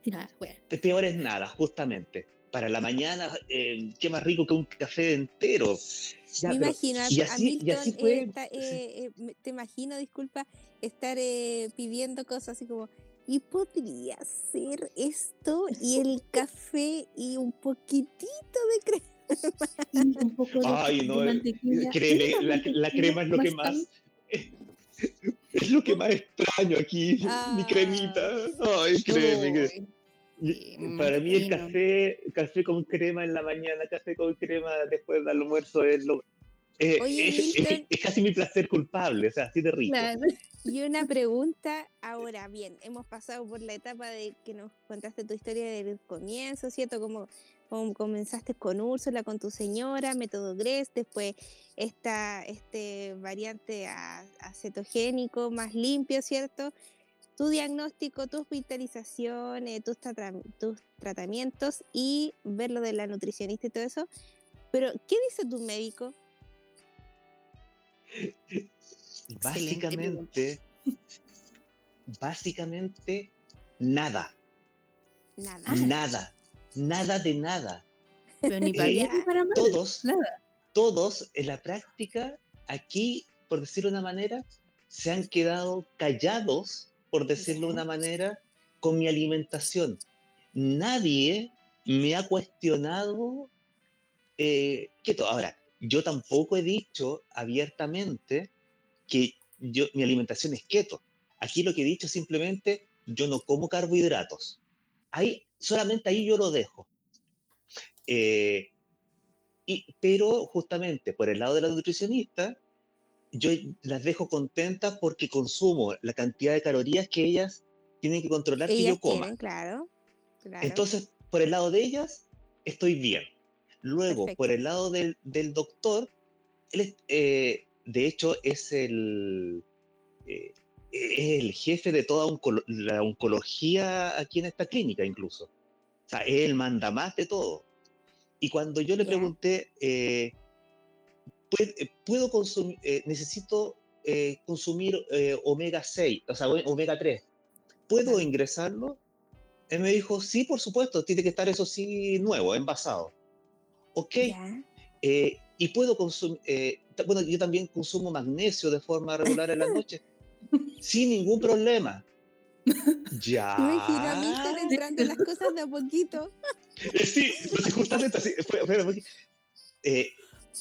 Peor es nada, justamente. Para la mañana, eh, qué más rico que un café entero. Me imagino, a Milton, eh, eh, te imagino, disculpa, estar pidiendo cosas así como, y podría ser esto y el café y un poquitito de crema. un poco de, Ay, no, créeme, la, la, crema es lo que más es lo que más extraño aquí, mi ah. cremita. Ay, créeme. para mí el café, café con crema en la mañana, café con crema después del almuerzo es lo, es, casi mi placer culpable, o sea, así de rico. Y una pregunta, ahora bien, hemos pasado por la etapa de que nos contaste tu historia del comienzo, ¿cierto? Como comenzaste con Úrsula, con tu señora, método GRES, después esta, este variante acetogénico más limpio, ¿cierto? Tu diagnóstico, tu hospitalización, eh, tus, tus tratamientos y ver lo de la nutricionista y todo eso. Pero, ¿qué dice tu médico? Básicamente, básicamente, nada. Nada. Nada nada de nada. Pero ni para, eh, para Todos, todos en la práctica, aquí, por decirlo de una manera, se han quedado callados, por decirlo de una manera, con mi alimentación. Nadie me ha cuestionado eh, keto. Ahora, yo tampoco he dicho abiertamente que yo, mi alimentación es keto. Aquí lo que he dicho simplemente, yo no como carbohidratos. Hay solamente ahí yo lo dejo. Eh, y, pero justamente por el lado de la nutricionista, yo las dejo contentas porque consumo la cantidad de calorías que ellas tienen que controlar que yo coma. claro, Entonces, por el lado de ellas, estoy bien. Luego, por el lado del, del doctor, él, eh, de hecho, es el, eh, es el jefe de toda la oncología aquí en esta clínica incluso. O sea, él manda más de todo. Y cuando yo le pregunté, eh, eh, ¿puedo consumir, eh, necesito eh, consumir omega 6, o sea, omega 3. ¿Puedo ingresarlo? Él me dijo, sí, por supuesto, tiene que estar eso sí nuevo, envasado. Ok. Y puedo consumir, bueno, yo también consumo magnesio de forma regular en la noche, sin ningún problema. Ya. Me entrando las cosas de a poquito. Sí, justamente así.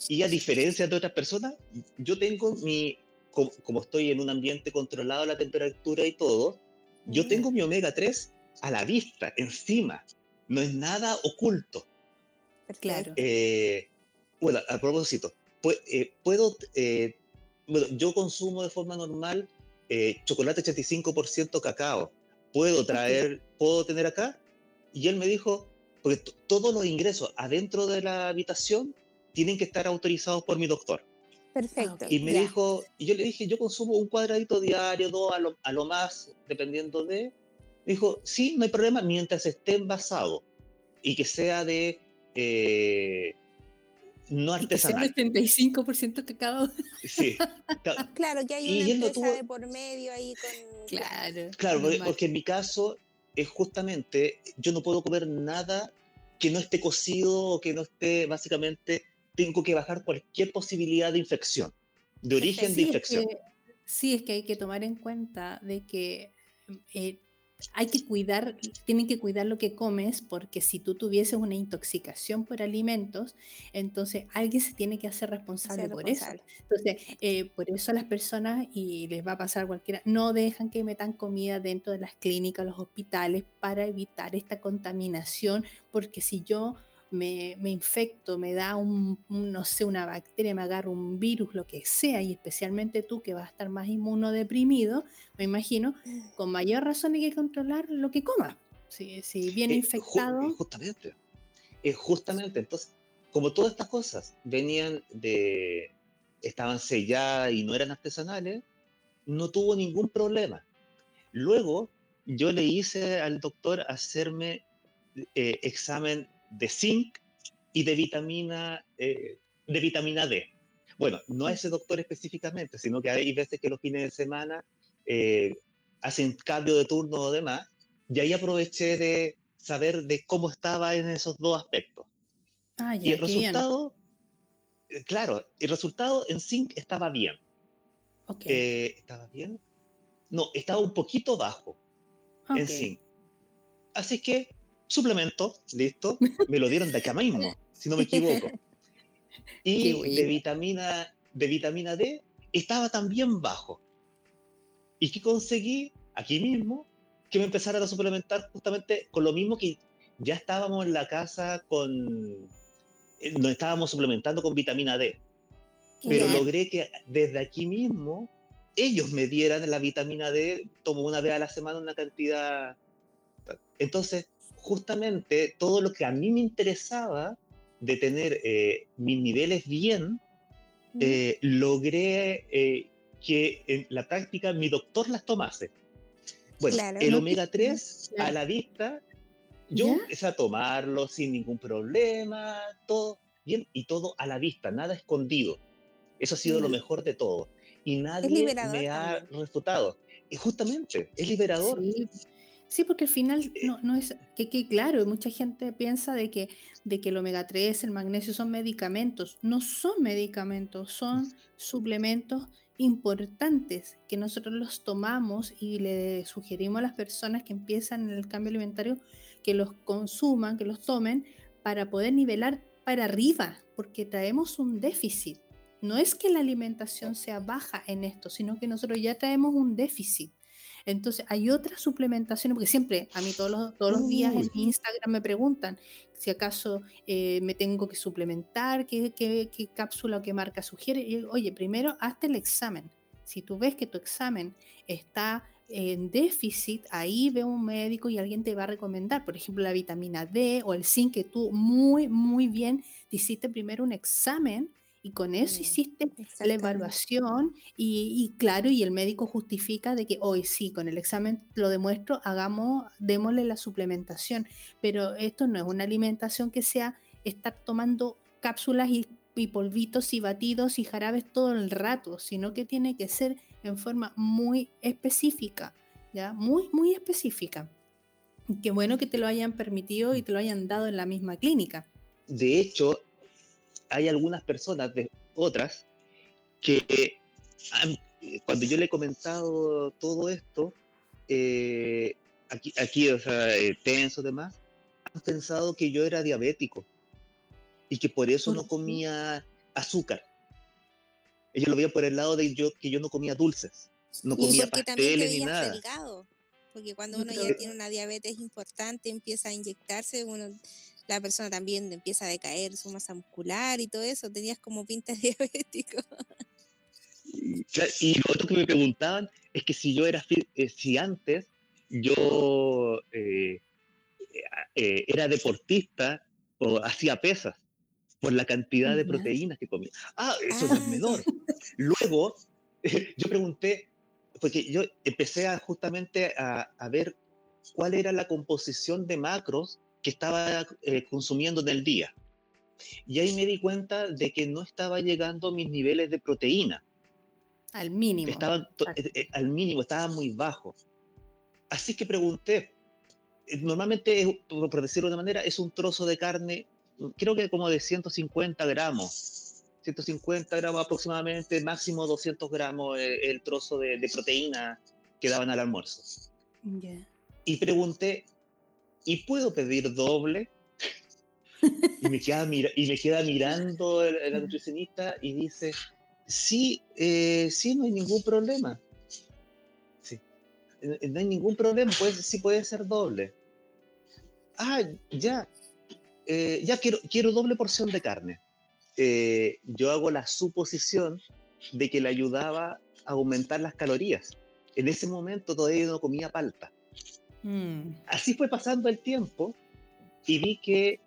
y a diferencia de otras personas, yo tengo mi como, estoy en un ambiente controlado la temperatura y todo, yo tengo mi omega 3 a la vista, encima. No es nada oculto. Claro. Eh, bueno, a propósito, eh, puedo, eh, bueno, yo consumo de forma normal chocolate 85% cacao. ¿Puedo traer, puedo tener acá? Y él me dijo, porque todos los ingresos adentro de la habitación tienen que estar autorizados por mi doctor. Perfecto. Y me dijo, y yo le dije, yo consumo un cuadradito diario, dos a lo, a lo más, dependiendo de. dijo, sí, no hay problema mientras esté envasado y que sea de eh, no artesanal. Y que sea 75% cacao. Sí. Claro, que hay una empresa de por medio ahí con... Claro. Claro, porque, en mi caso es justamente, yo no puedo comer nada que no esté cocido o que no esté básicamente tengo que bajar cualquier posibilidad de infección, de origen de infección. sí, es que hay que tomar en cuenta de que eh, hay que cuidar, tienen que cuidar lo que comes, porque si tú tuvieses una intoxicación por alimentos, entonces alguien se tiene que hacer responsable por eso. Entonces, eh, por eso las personas, y les va a pasar cualquiera, no dejan que metan comida dentro de las clínicas, los hospitales, para evitar esta contaminación, porque si yo me, infecto, me da un, no sé, una bacteria, me agarro un virus, lo que sea, y especialmente tú que vas a estar más inmunodeprimido, me imagino, mm. con mayor razón hay que controlar lo que comas. Si, si viene eh, infectado. Eh, justamente. Eh, justamente, entonces, como todas estas cosas venían de. estaban selladas y no eran artesanales, no tuvo ningún problema. Luego, yo le hice al doctor hacerme examen de zinc y de vitamina, eh, de vitamina D. Bueno, no a ese doctor específicamente, sino que hay veces que los fines de semana eh, hacen cambio de turno o demás, y ahí aproveché de saber de cómo estaba en esos dos aspectos. Ah, y el resultado, eh, claro, el resultado en zinc estaba bien. Okay. ¿Estaba bien? No, estaba un poquito bajo en zinc. Así que suplemento, listo, me lo dieron de acá mismo, si no me equivoco. Y de vitamina, de vitamina D estaba también bajo. ¿Y qué conseguí? Aquí mismo, que me empezaran a suplementar justamente con lo mismo que ya estábamos en la casa con... Eh, nos estábamos suplementando con vitamina D. Pero logré que desde aquí mismo ellos me dieran la vitamina D, tomo una vez a la semana una cantidad. Entonces, justamente todo lo que a mí me interesaba de tener eh, mis niveles bien, eh, logré eh, que en la práctica mi doctor las tomase. Bueno, el omega 3 a la vista, yo empecé a tomarlo sin ningún problema, todo bien, y todo a la vista, nada escondido. Eso ha sido lo mejor de todo. Y nadie me ha refutado. Y justamente, es liberador. Sí, porque al final no, no es que, que, claro, mucha gente piensa de que, de que el omega 3, el magnesio son medicamentos. No son medicamentos, son suplementos importantes que nosotros los tomamos y le sugerimos a las personas que empiezan en el cambio alimentario que los consuman, que los tomen para poder nivelar para arriba, porque traemos un déficit. No es que la alimentación sea baja en esto, sino que nosotros ya traemos un déficit. Entonces, hay otras suplementaciones, porque siempre a mí todos los, todos los días en Instagram me preguntan si acaso eh, me tengo que suplementar, qué, qué, qué cápsula o qué marca sugiere. Y, oye, primero hazte el examen. Si tú ves que tu examen está en déficit, ahí ve un médico y alguien te va a recomendar, por ejemplo, la vitamina D o el zinc, que tú muy, muy bien te hiciste primero un examen y con eso mm, hiciste la evaluación y, claro, y el médico justifica de que hoy sí, con el examen lo demuestro, hagamos, démosle la suplementación. Pero esto no es una alimentación que sea estar tomando cápsulas y y polvitos y batidos y jarabes todo el rato, sino que tiene que ser en forma muy específica, ¿ya? Muy, muy específica. Qué bueno que te lo hayan permitido y te lo hayan dado en la misma clínica. De hecho, hay algunas personas, de otras, que cuando yo le he comentado todo esto, eh, aquí, aquí, o sea, eh, tenso demás, han pensado que yo era diabético y que por eso no comía azúcar. Ellos lo veían por el lado de yo, que yo no comía dulces, no comía pasteles ni nada. porque cuando uno ya tiene una diabetes importante, empieza a inyectarse, uno, la persona también empieza a decaer su masa muscular y todo eso, tenías como pinta diabético. Y, lo otro que me preguntaban es que si yo era, eh, si antes yo eh, eh, era deportista o hacía pesas por la cantidad de proteínas que comía. Ah, eso es ah. menor. Luego, yo pregunté, porque yo empecé a, justamente a, ver cuál era la composición de macros que estaba eh, consumiendo en el día. Y ahí me di cuenta de que no estaba llegando a mis niveles de proteína. Al mínimo. Estaban, eh, al mínimo, estaba muy bajo. Así que pregunté, normalmente, por decirlo de una manera, es un trozo de carne creo que como de 150 gramos, 150 gramos aproximadamente, máximo 200 gramos eh, el, trozo de, proteína que daban al almuerzo. Y pregunté, ¿y puedo pedir doble? y, me queda y me queda mirando el, nutricionista y dice, sí, eh, sí, no hay ningún problema. Sí, eh, no hay ningún problema, pues sí puede ser doble. Ah, ya, eh, ya quiero, quiero doble porción de carne. Eh, yo hago la suposición de que le ayudaba a aumentar las calorías. En ese momento todavía no comía palta. Mm. Así fue pasando el tiempo y vi que,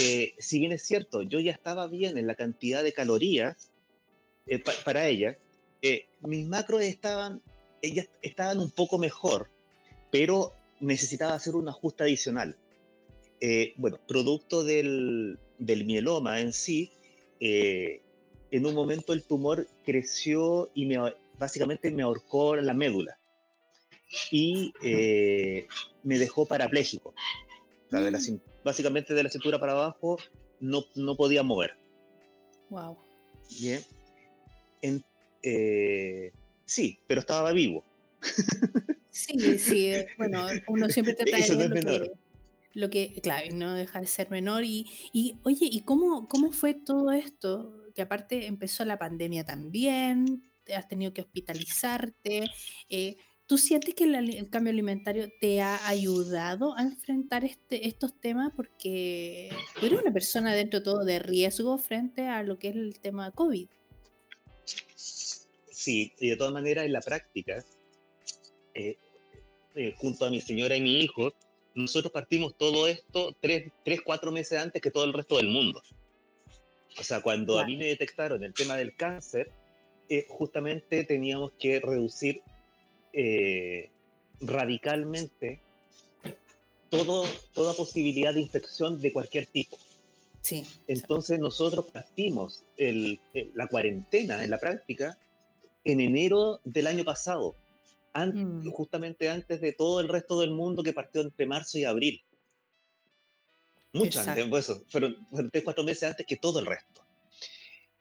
eh, si bien es cierto, yo ya estaba bien en la cantidad de calorías para ella, mis macros estaban, ellas estaban un poco mejor, pero necesitaba hacer un ajuste adicional. Eh, bueno, producto del, mieloma en sí, eh, en un momento el tumor creció y me, básicamente me ahorcó la médula y eh, me dejó parapléjico. básicamente de la cintura para abajo no, no podía mover. Wow. Bien. sí, pero estaba vivo. Sí, sí. Bueno, uno siempre trata de lo que, claro, no deja de ser menor. Y, y oye, ¿y cómo, cómo fue todo esto? Que aparte empezó la pandemia también, has tenido que hospitalizarte. Eh, ¿Tú sientes que el, cambio alimentario te ha ayudado a enfrentar este, estos temas? Porque tú eres una persona dentro de todo de riesgo frente a lo que es el tema COVID. Sí, y de todas maneras en la práctica, eh, eh, junto a mi señora y mi hijo, nosotros partimos todo esto tres, tres, cuatro meses antes que todo el resto del mundo. O sea, cuando a mí me detectaron el tema del cáncer, eh, justamente teníamos que reducir eh, radicalmente todo, toda posibilidad de infección de cualquier tipo. Sí. Entonces nosotros partimos el, la cuarentena en la práctica en enero del año pasado. Mm. justamente antes de todo el resto del mundo que partió entre marzo y abril. Mucho antes, pues eso, fueron, tres, cuatro meses antes que todo el resto.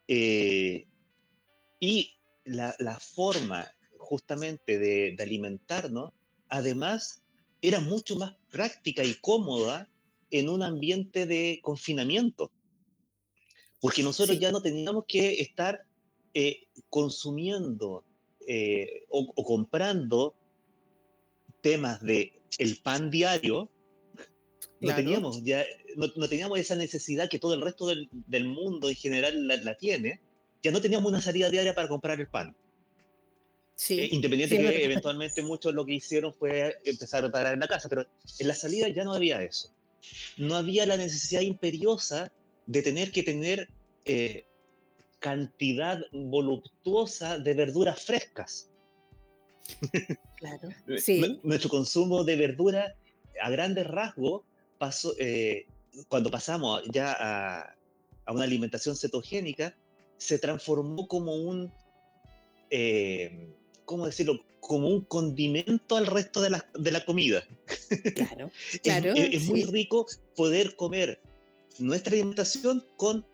Eh, y la, la, forma justamente de, de, alimentarnos, además, era mucho más práctica y cómoda en un ambiente de confinamiento. Porque nosotros ya no teníamos que estar eh, consumiendo eh, o, comprando temas de el pan diario, no, teníamos ya, no, teníamos esa necesidad que todo el resto del, del mundo en general la, tiene, ya no teníamos una salida diaria para comprar el pan. Sí, eh, independiente que eventualmente muchos lo que hicieron fue empezar a pagar en la casa, pero en la salida ya no había eso. No había la necesidad imperiosa de tener que tener eh, cantidad voluptuosa de verduras frescas. Claro, sí. Nuestro consumo de verdura a grandes rasgos pasó, eh, cuando pasamos ya a, a una alimentación cetogénica, se transformó como un, eh, ¿cómo decirlo? Como un condimento al resto de la, de la comida. Claro, claro. es, muy rico poder comer nuestra alimentación con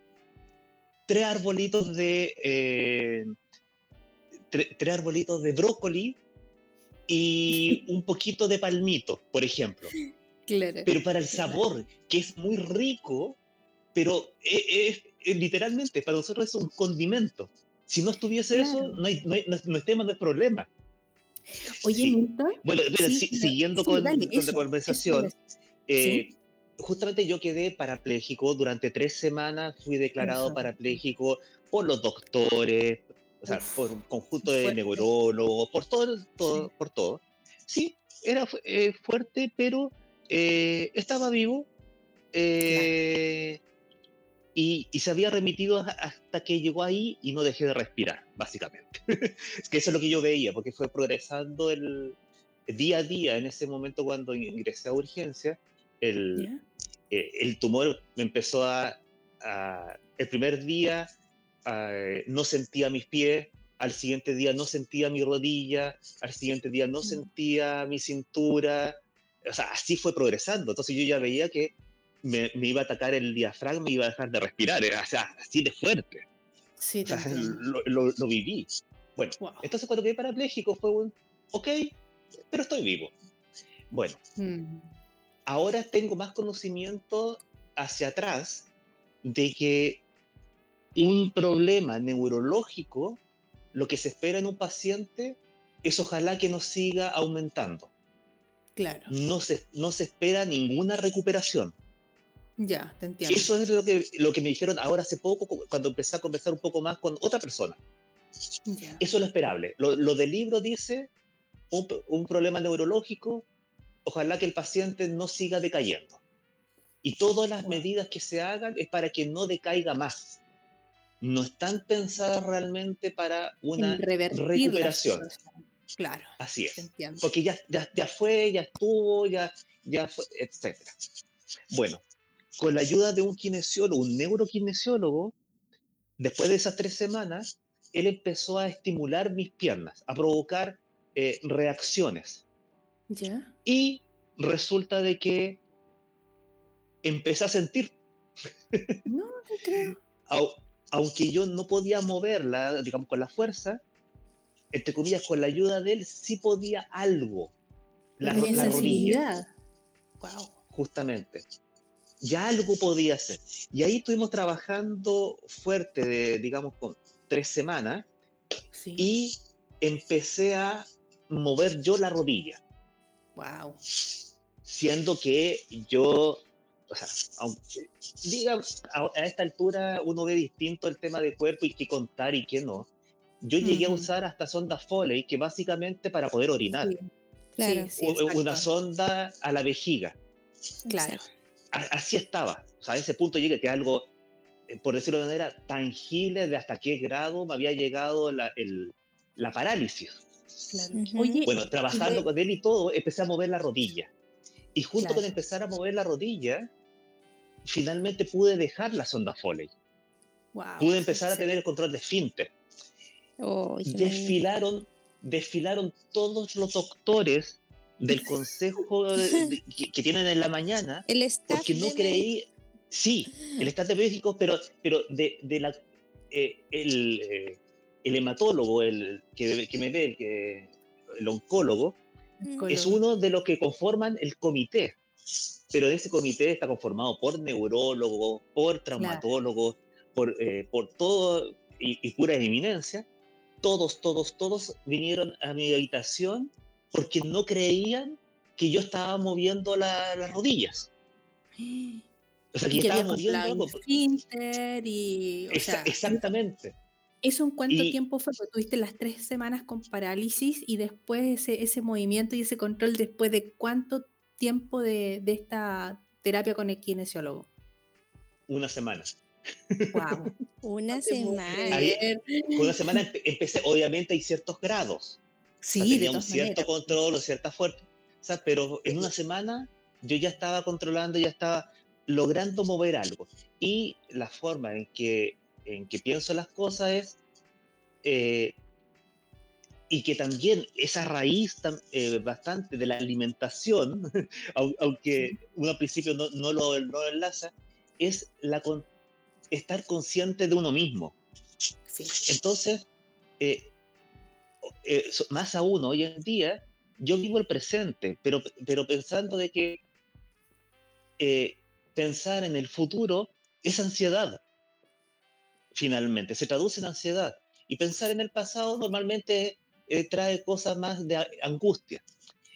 tres arbolitos de eh, tres arbolitos de brócoli y un poquito de palmito, por ejemplo. Claro. Pero para el sabor, que es muy rico, pero es, literalmente para nosotros es un condimento. Si no estuviese eso, no hay, no, hay, no, tema de problema. Oye, sí. Bueno, siguiendo con, con la conversación, eh, justamente yo quedé parapléjico durante tres semanas, fui declarado parapléjico por los doctores, o sea, por un conjunto de neurólogos, por todo, todo, por todo. Sí, era eh, fuerte, pero eh, estaba vivo eh, y, y, se había remitido hasta que llegó ahí y no dejé de respirar, básicamente. es que eso es lo que yo veía, porque fue progresando el, día a día en ese momento cuando ingresé a urgencia el, eh, el tumor me empezó a, el primer día no sentía mis pies, al siguiente día no sentía mi rodilla, al siguiente día no mm. sentía mi cintura, o sea, así fue progresando, entonces yo ya veía que me, iba a atacar el diafragma y iba a dejar de respirar, o sea, así de fuerte. Sí, lo, lo, viví. Bueno, entonces cuando quedé parapléjico fue un, ok, pero estoy vivo. Bueno, mm ahora tengo más conocimiento hacia atrás de que un problema neurológico, lo que se espera en un paciente es ojalá que no siga aumentando. Claro. No se, no se espera ninguna recuperación. Ya, te entiendo. Eso es lo que, lo que me dijeron ahora hace poco, cuando empecé a conversar un poco más con otra persona. Eso es lo esperable. Lo, lo del libro dice un, un problema neurológico ojalá que el paciente no siga decayendo. Y todas las medidas que se hagan es para que no decaiga más. No están pensadas realmente para una recuperación. Claro. Así es. Porque ya, ya, ya, fue, ya estuvo, ya, ya fue, etc. Bueno, con la ayuda de un kinesiólogo, un neurokinesiólogo, después de esas tres semanas, él empezó a estimular mis piernas, a provocar eh, reacciones y resulta de que empecé a sentir. No, no creo. Aunque yo no podía moverla, digamos, con la fuerza, entre comillas, con la ayuda de él, sí podía algo. La, la rodilla. Wow. Justamente. Ya algo podía hacer. Y ahí estuvimos trabajando fuerte, de, digamos, con tres semanas. Y empecé a mover yo la rodilla. Wow. Siendo que yo, o sea, digamos, a, esta altura uno ve distinto el tema de cuerpo y qué contar y qué no. Yo llegué a usar hasta sondas Foley, que básicamente para poder orinar. Claro. una sonda a la vejiga. Claro. Así estaba. O sea, a ese punto llegué que algo, eh, por decirlo de manera tangible, de hasta qué grado me había llegado la, el, la parálisis bueno, trabajando con él y todo, empecé a mover la rodilla. Y junto con empezar a mover la rodilla, finalmente pude dejar la sonda Foley. pude empezar a tener el control de esfínter. desfilaron, desfilaron todos los doctores del consejo que, tienen en la mañana. El staff porque no creí. Sí, el staff de México, pero, pero de, de la, eh, el, eh, el hematólogo, el que, que me ve, el, que, el oncólogo, es uno de los que conforman el comité. Pero ese comité está conformado por neurólogos, por traumatólogos, por, eh, por todo y, pura eminencia. Todos, todos, todos vinieron a mi habitación porque no creían que yo estaba moviendo las rodillas. O sea, que estaba moviendo Y, exactamente. ¿Eso en cuánto tiempo fue? Porque tuviste las tres semanas con parálisis y después ese, ese movimiento y ese control, después de cuánto tiempo de, de esta terapia con el kinesiólogo? Una semana. Wow. una semana. una semana empecé, obviamente hay ciertos grados. Sí, tenía un cierto control o cierta fuerza, pero en una semana yo ya estaba controlando, ya estaba logrando mover algo. y la forma en que, en que pienso las cosas es, eh, y que también esa raíz eh, bastante de la alimentación, aunque uno al principio no, no lo no enlaza, es la estar consciente de uno mismo. Entonces, eh, más aún hoy en día, yo vivo el presente, pero, pero pensando de que pensar en el futuro es ansiedad, finalmente, se traduce en ansiedad. Y pensar en el pasado normalmente eh, trae cosas más de angustia.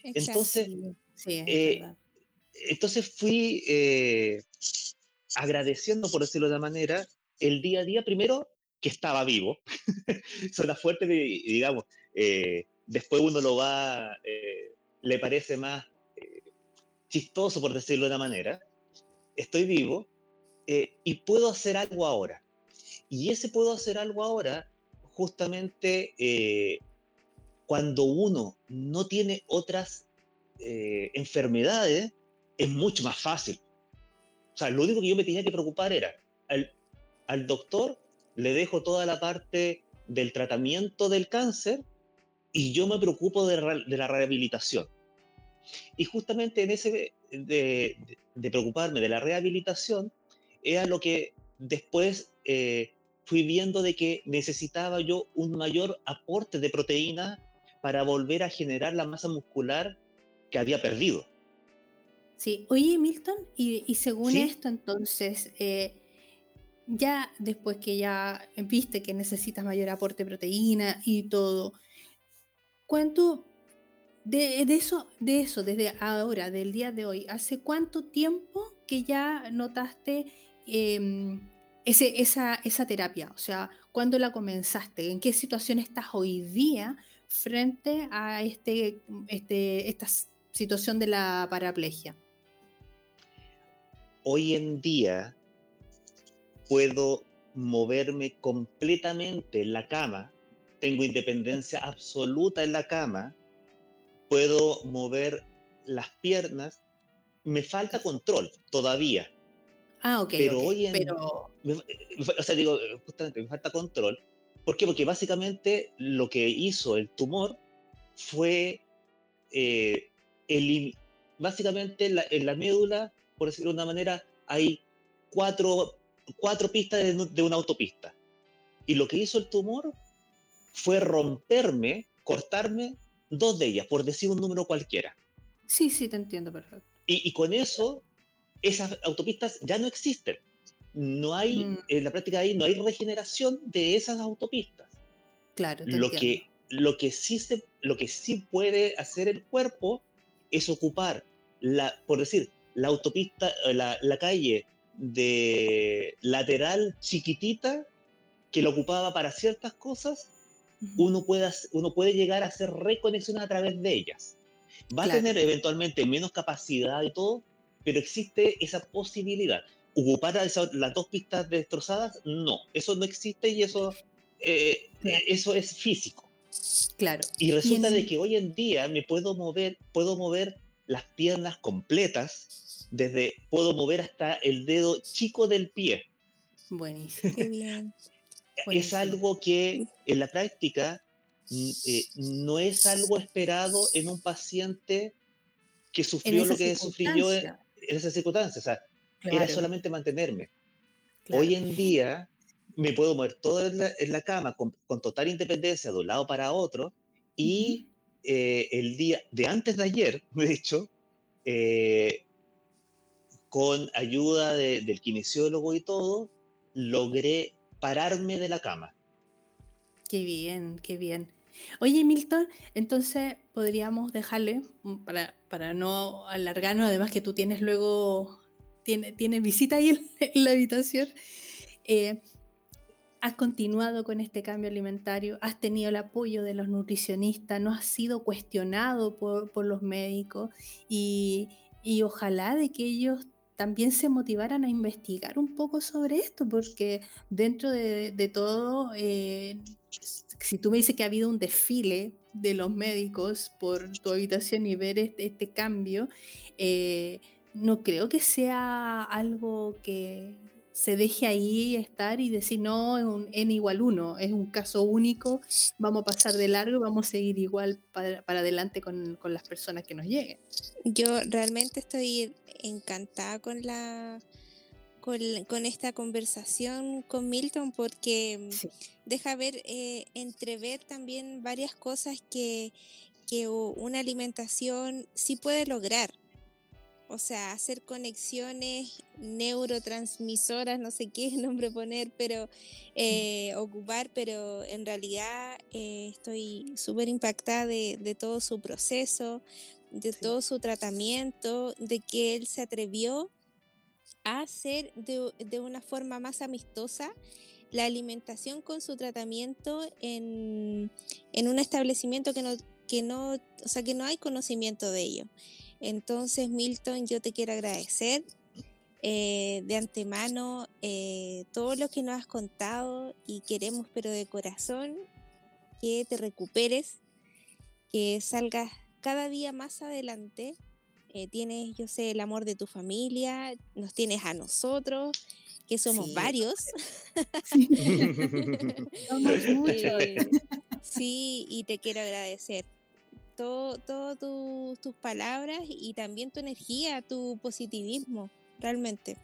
Entonces, eh, entonces fui eh, agradeciendo, por decirlo de una manera, el día a día, primero, que estaba vivo. Suena fuerte, digamos, después uno lo va, le parece más chistoso, por decirlo de una manera. Estoy vivo, eh, y puedo hacer algo ahora. Y ese puedo hacer algo ahora, justamente eh, cuando uno no tiene otras eh, enfermedades, es mucho más fácil. O sea, lo único que yo me tenía que preocupar era, al, al doctor le dejo toda la parte del tratamiento del cáncer y yo me preocupo de, de la rehabilitación. Y justamente en ese de, de, preocuparme de la rehabilitación, era lo que después eh, fui viendo de que necesitaba yo un mayor aporte de proteína para volver a generar la masa muscular que había perdido. Sí, oye Milton, y, según esto entonces, eh, ya después que ya viste que necesitas mayor aporte de proteína y todo, ¿cuánto de, de, eso, de eso, desde ahora, del día de hoy, hace cuánto tiempo que ya notaste Em, ese, esa, esa terapia? O sea, ¿cuándo la comenzaste? ¿En qué situación estás hoy día frente a este, este, esta situación de la paraplegia? Hoy en día puedo moverme completamente en la cama, tengo independencia absoluta en la cama, puedo mover las piernas, me falta control todavía, Ah, ok. Pero hoy en pero... o sea, digo, justamente me falta control. ¿Por qué? Porque básicamente lo que hizo el tumor fue eh, el, básicamente en la, en la, médula, por decirlo de una manera, hay cuatro, cuatro pistas de, de, una autopista. Y lo que hizo el tumor fue romperme, cortarme dos de ellas, por decir un número cualquiera. Sí, sí, te entiendo perfecto. Y, y con eso esas autopistas ya no existen. No hay, mm. en la práctica ahí, no hay regeneración de esas autopistas. Claro. lo que, lo, que sí se, lo que sí puede hacer el cuerpo es ocupar, la, por decir, la autopista, eh, la, la calle de lateral chiquitita que lo ocupaba para ciertas cosas, uno, puede, uno puede llegar a hacer reconexiones a través de ellas. Va a tener eventualmente menos capacidad y todo, pero existe esa posibilidad. ¿Ocupar las dos pistas destrozadas? No, eso no existe y eso, eh, eso es físico. Claro. Y resulta de que hoy en día me puedo mover, puedo mover las piernas completas, desde puedo mover hasta el dedo chico del pie. Buenísimo. Qué bien. Es algo que en la práctica eh, no es algo esperado en un paciente que sufrió lo que sufrió en esas circunstancias. O sea, era solamente mantenerme. Hoy en día me puedo mover todo en la, cama con, total independencia de un lado para otro y eh, el día de antes de ayer, de hecho, eh, con ayuda del kinesiólogo y todo, logré pararme de la cama. Qué bien, qué bien. Oye, Milton, entonces podríamos dejarle, mm, para, para no alargarnos, además que tú tienes luego, tienes, visita ahí en, la habitación, eh, has continuado con este cambio alimentario, has tenido el apoyo de los nutricionistas, no has sido cuestionado por, por los médicos y, y ojalá de que ellos también se motivaran a investigar un poco sobre esto, porque dentro de, todo, eh, si tú me dices que ha habido un desfile de los médicos por tu habitación y ver este, este cambio, eh, no creo que sea algo que se deje ahí estar y decir, no, es un N igual 1, es un caso único, vamos a pasar de largo y vamos a seguir igual para, adelante con, con, las personas que nos lleguen. Yo realmente estoy encantada con la... Con, esta conversación con Milton porque deja ver, eh, entrever también varias cosas que, que una alimentación sí puede lograr o sea, hacer conexiones neurotransmisoras, no sé qué nombre poner, pero eh, ocupar, pero en realidad eh, estoy súper impactada de, todo su proceso, de todo su tratamiento, de que él se atrevió a hacer de, una forma más amistosa la alimentación con su tratamiento en, en un establecimiento que no, que no, o sea, que no hay conocimiento de ello. Entonces, Milton, yo te quiero agradecer eh, de antemano eh, todo lo que nos has contado y queremos, pero de corazón, que te recuperes, que salgas cada día más adelante. Eh, tienes, yo sé, el amor de tu familia, nos tienes a nosotros, que somos varios. Sí. somos muchos. sí, y te quiero agradecer todas tus palabras y también tu energía, tu positivismo, realmente.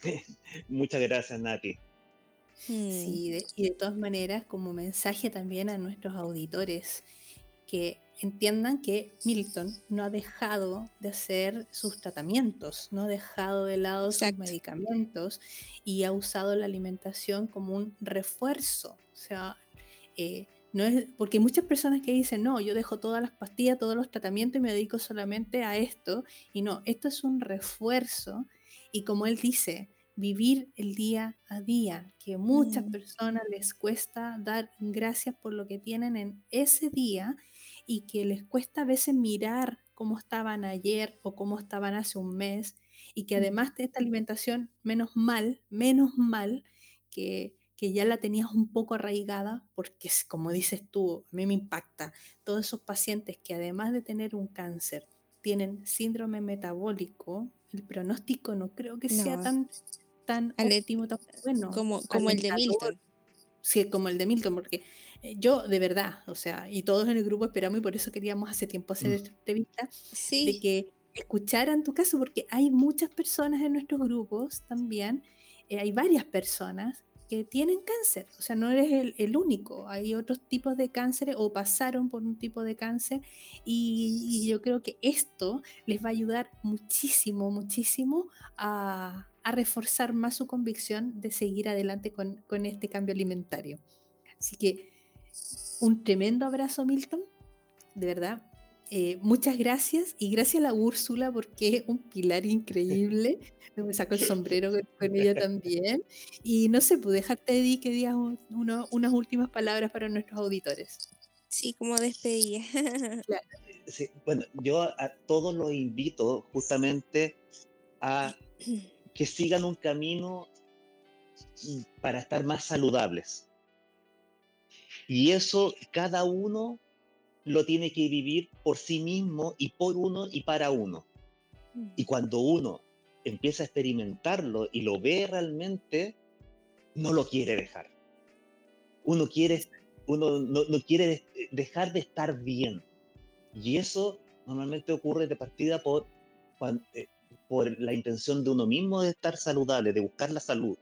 Muchas gracias, Nati. Sí, hmm. y de todas maneras, como mensaje también a nuestros auditores, que entiendan que Milton no ha dejado de hacer sus tratamientos, no ha dejado de lado sus medicamentos y ha usado la alimentación como un refuerzo. O sea, eh, no es, porque muchas personas que dicen, no, yo dejo todas las pastillas, todos los tratamientos y me dedico solamente a esto. Y no, esto es un refuerzo. Y como él dice, vivir el día a día, que muchas mm. personas les cuesta dar gracias por lo que tienen en ese día y que les cuesta a veces mirar cómo estaban ayer o cómo estaban hace un mes y que mm. además de esta alimentación, menos mal, menos mal que que ya la tenías un poco arraigada, porque como dices tú, a mí me impacta, todos esos pacientes que además de tener un cáncer, tienen síndrome metabólico, el pronóstico no creo que sea tan, tan óptimo, tan bueno. Como, como el de Milton. Sí, como el de Milton, porque eh, yo de verdad, o sea, y todos en el grupo esperamos y por eso queríamos hace tiempo hacer mm. esta entrevista, de que escucharan tu caso, porque hay muchas personas en nuestros grupos también, eh, hay varias personas que tienen cáncer. O sea, no eres el, único. Hay otros tipos de cáncer o pasaron por un tipo de cáncer y, yo creo que esto les va a ayudar muchísimo, muchísimo a, reforzar más su convicción de seguir adelante con, con este cambio alimentario. Así que un tremendo abrazo, Milton. De verdad, eh, muchas gracias y gracias a la Úrsula porque es un pilar increíble. Me saco el sombrero con ella también. Y no sé, pues dejarte de que digas unas últimas palabras para nuestros auditores. Sí, como despedida. bueno, yo a, todos los invito justamente a que sigan un camino para estar más saludables. Y eso cada uno lo tiene que vivir por sí mismo y por uno y para uno. Y cuando uno empieza a experimentarlo y lo ve realmente, no lo quiere dejar. Uno quiere, uno no, quiere dejar de estar bien. Y eso normalmente ocurre de partida por, eh, por la intención de uno mismo de estar saludable, de buscar la salud.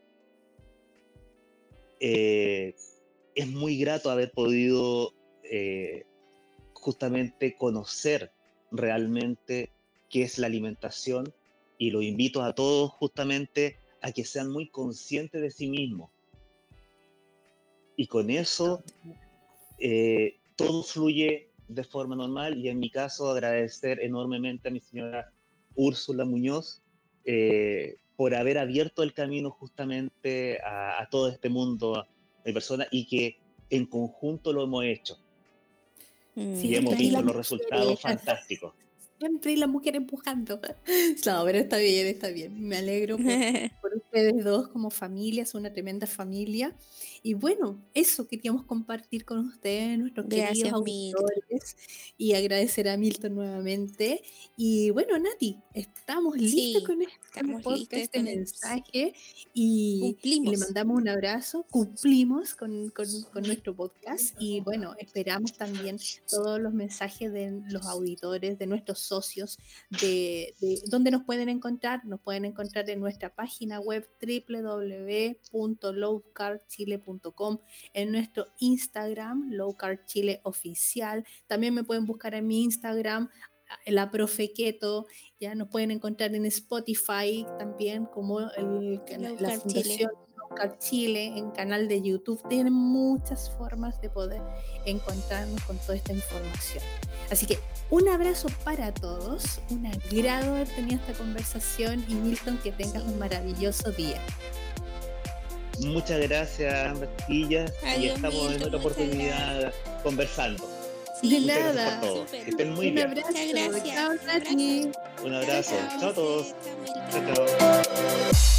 Eh, es muy grato haber podido eh, justamente conocer realmente qué es la alimentación y lo invito a todos justamente a que sean muy conscientes de sí mismos. Y con eso eh, todo fluye de forma normal y en mi caso agradecer enormemente a mi señora Úrsula Muñoz eh, por haber abierto el camino justamente a, a todo este mundo de personas y que en conjunto lo hemos hecho y hemos visto los resultados fantásticos. Siempre la mujer empujando. No, pero está bien, está bien. Me alegro por, ustedes dos como familia, son una tremenda familia. Y bueno, eso queríamos compartir con ustedes, nuestros queridos auditores, y agradecer a Milton nuevamente. Y bueno, Nati, estamos listos con este podcast, este mensaje, y, le mandamos un abrazo, cumplimos con, con, nuestro podcast, y bueno, esperamos también todos los mensajes de los auditores, de nuestros socios, de, de dónde nos pueden encontrar, nos pueden encontrar en nuestra página web www.lowcarchile.com, en nuestro Instagram, Low Chile Oficial. También me pueden buscar en mi Instagram, la Profe Keto, ya nos pueden encontrar en Spotify también como el, la Fundación Chile, en canal de YouTube. Tienen muchas formas de poder encontrarnos con toda esta información. Así que un abrazo para todos, un agrado haber tenido esta conversación y Milton, que tengas un maravilloso día. Muchas gracias, Marquilla, y estamos en otra oportunidad conversando. de nada. Que estén muy un bien. Abrazo. Muchas gracias. Chao, Un abrazo. Chao a todos. Chao, chao.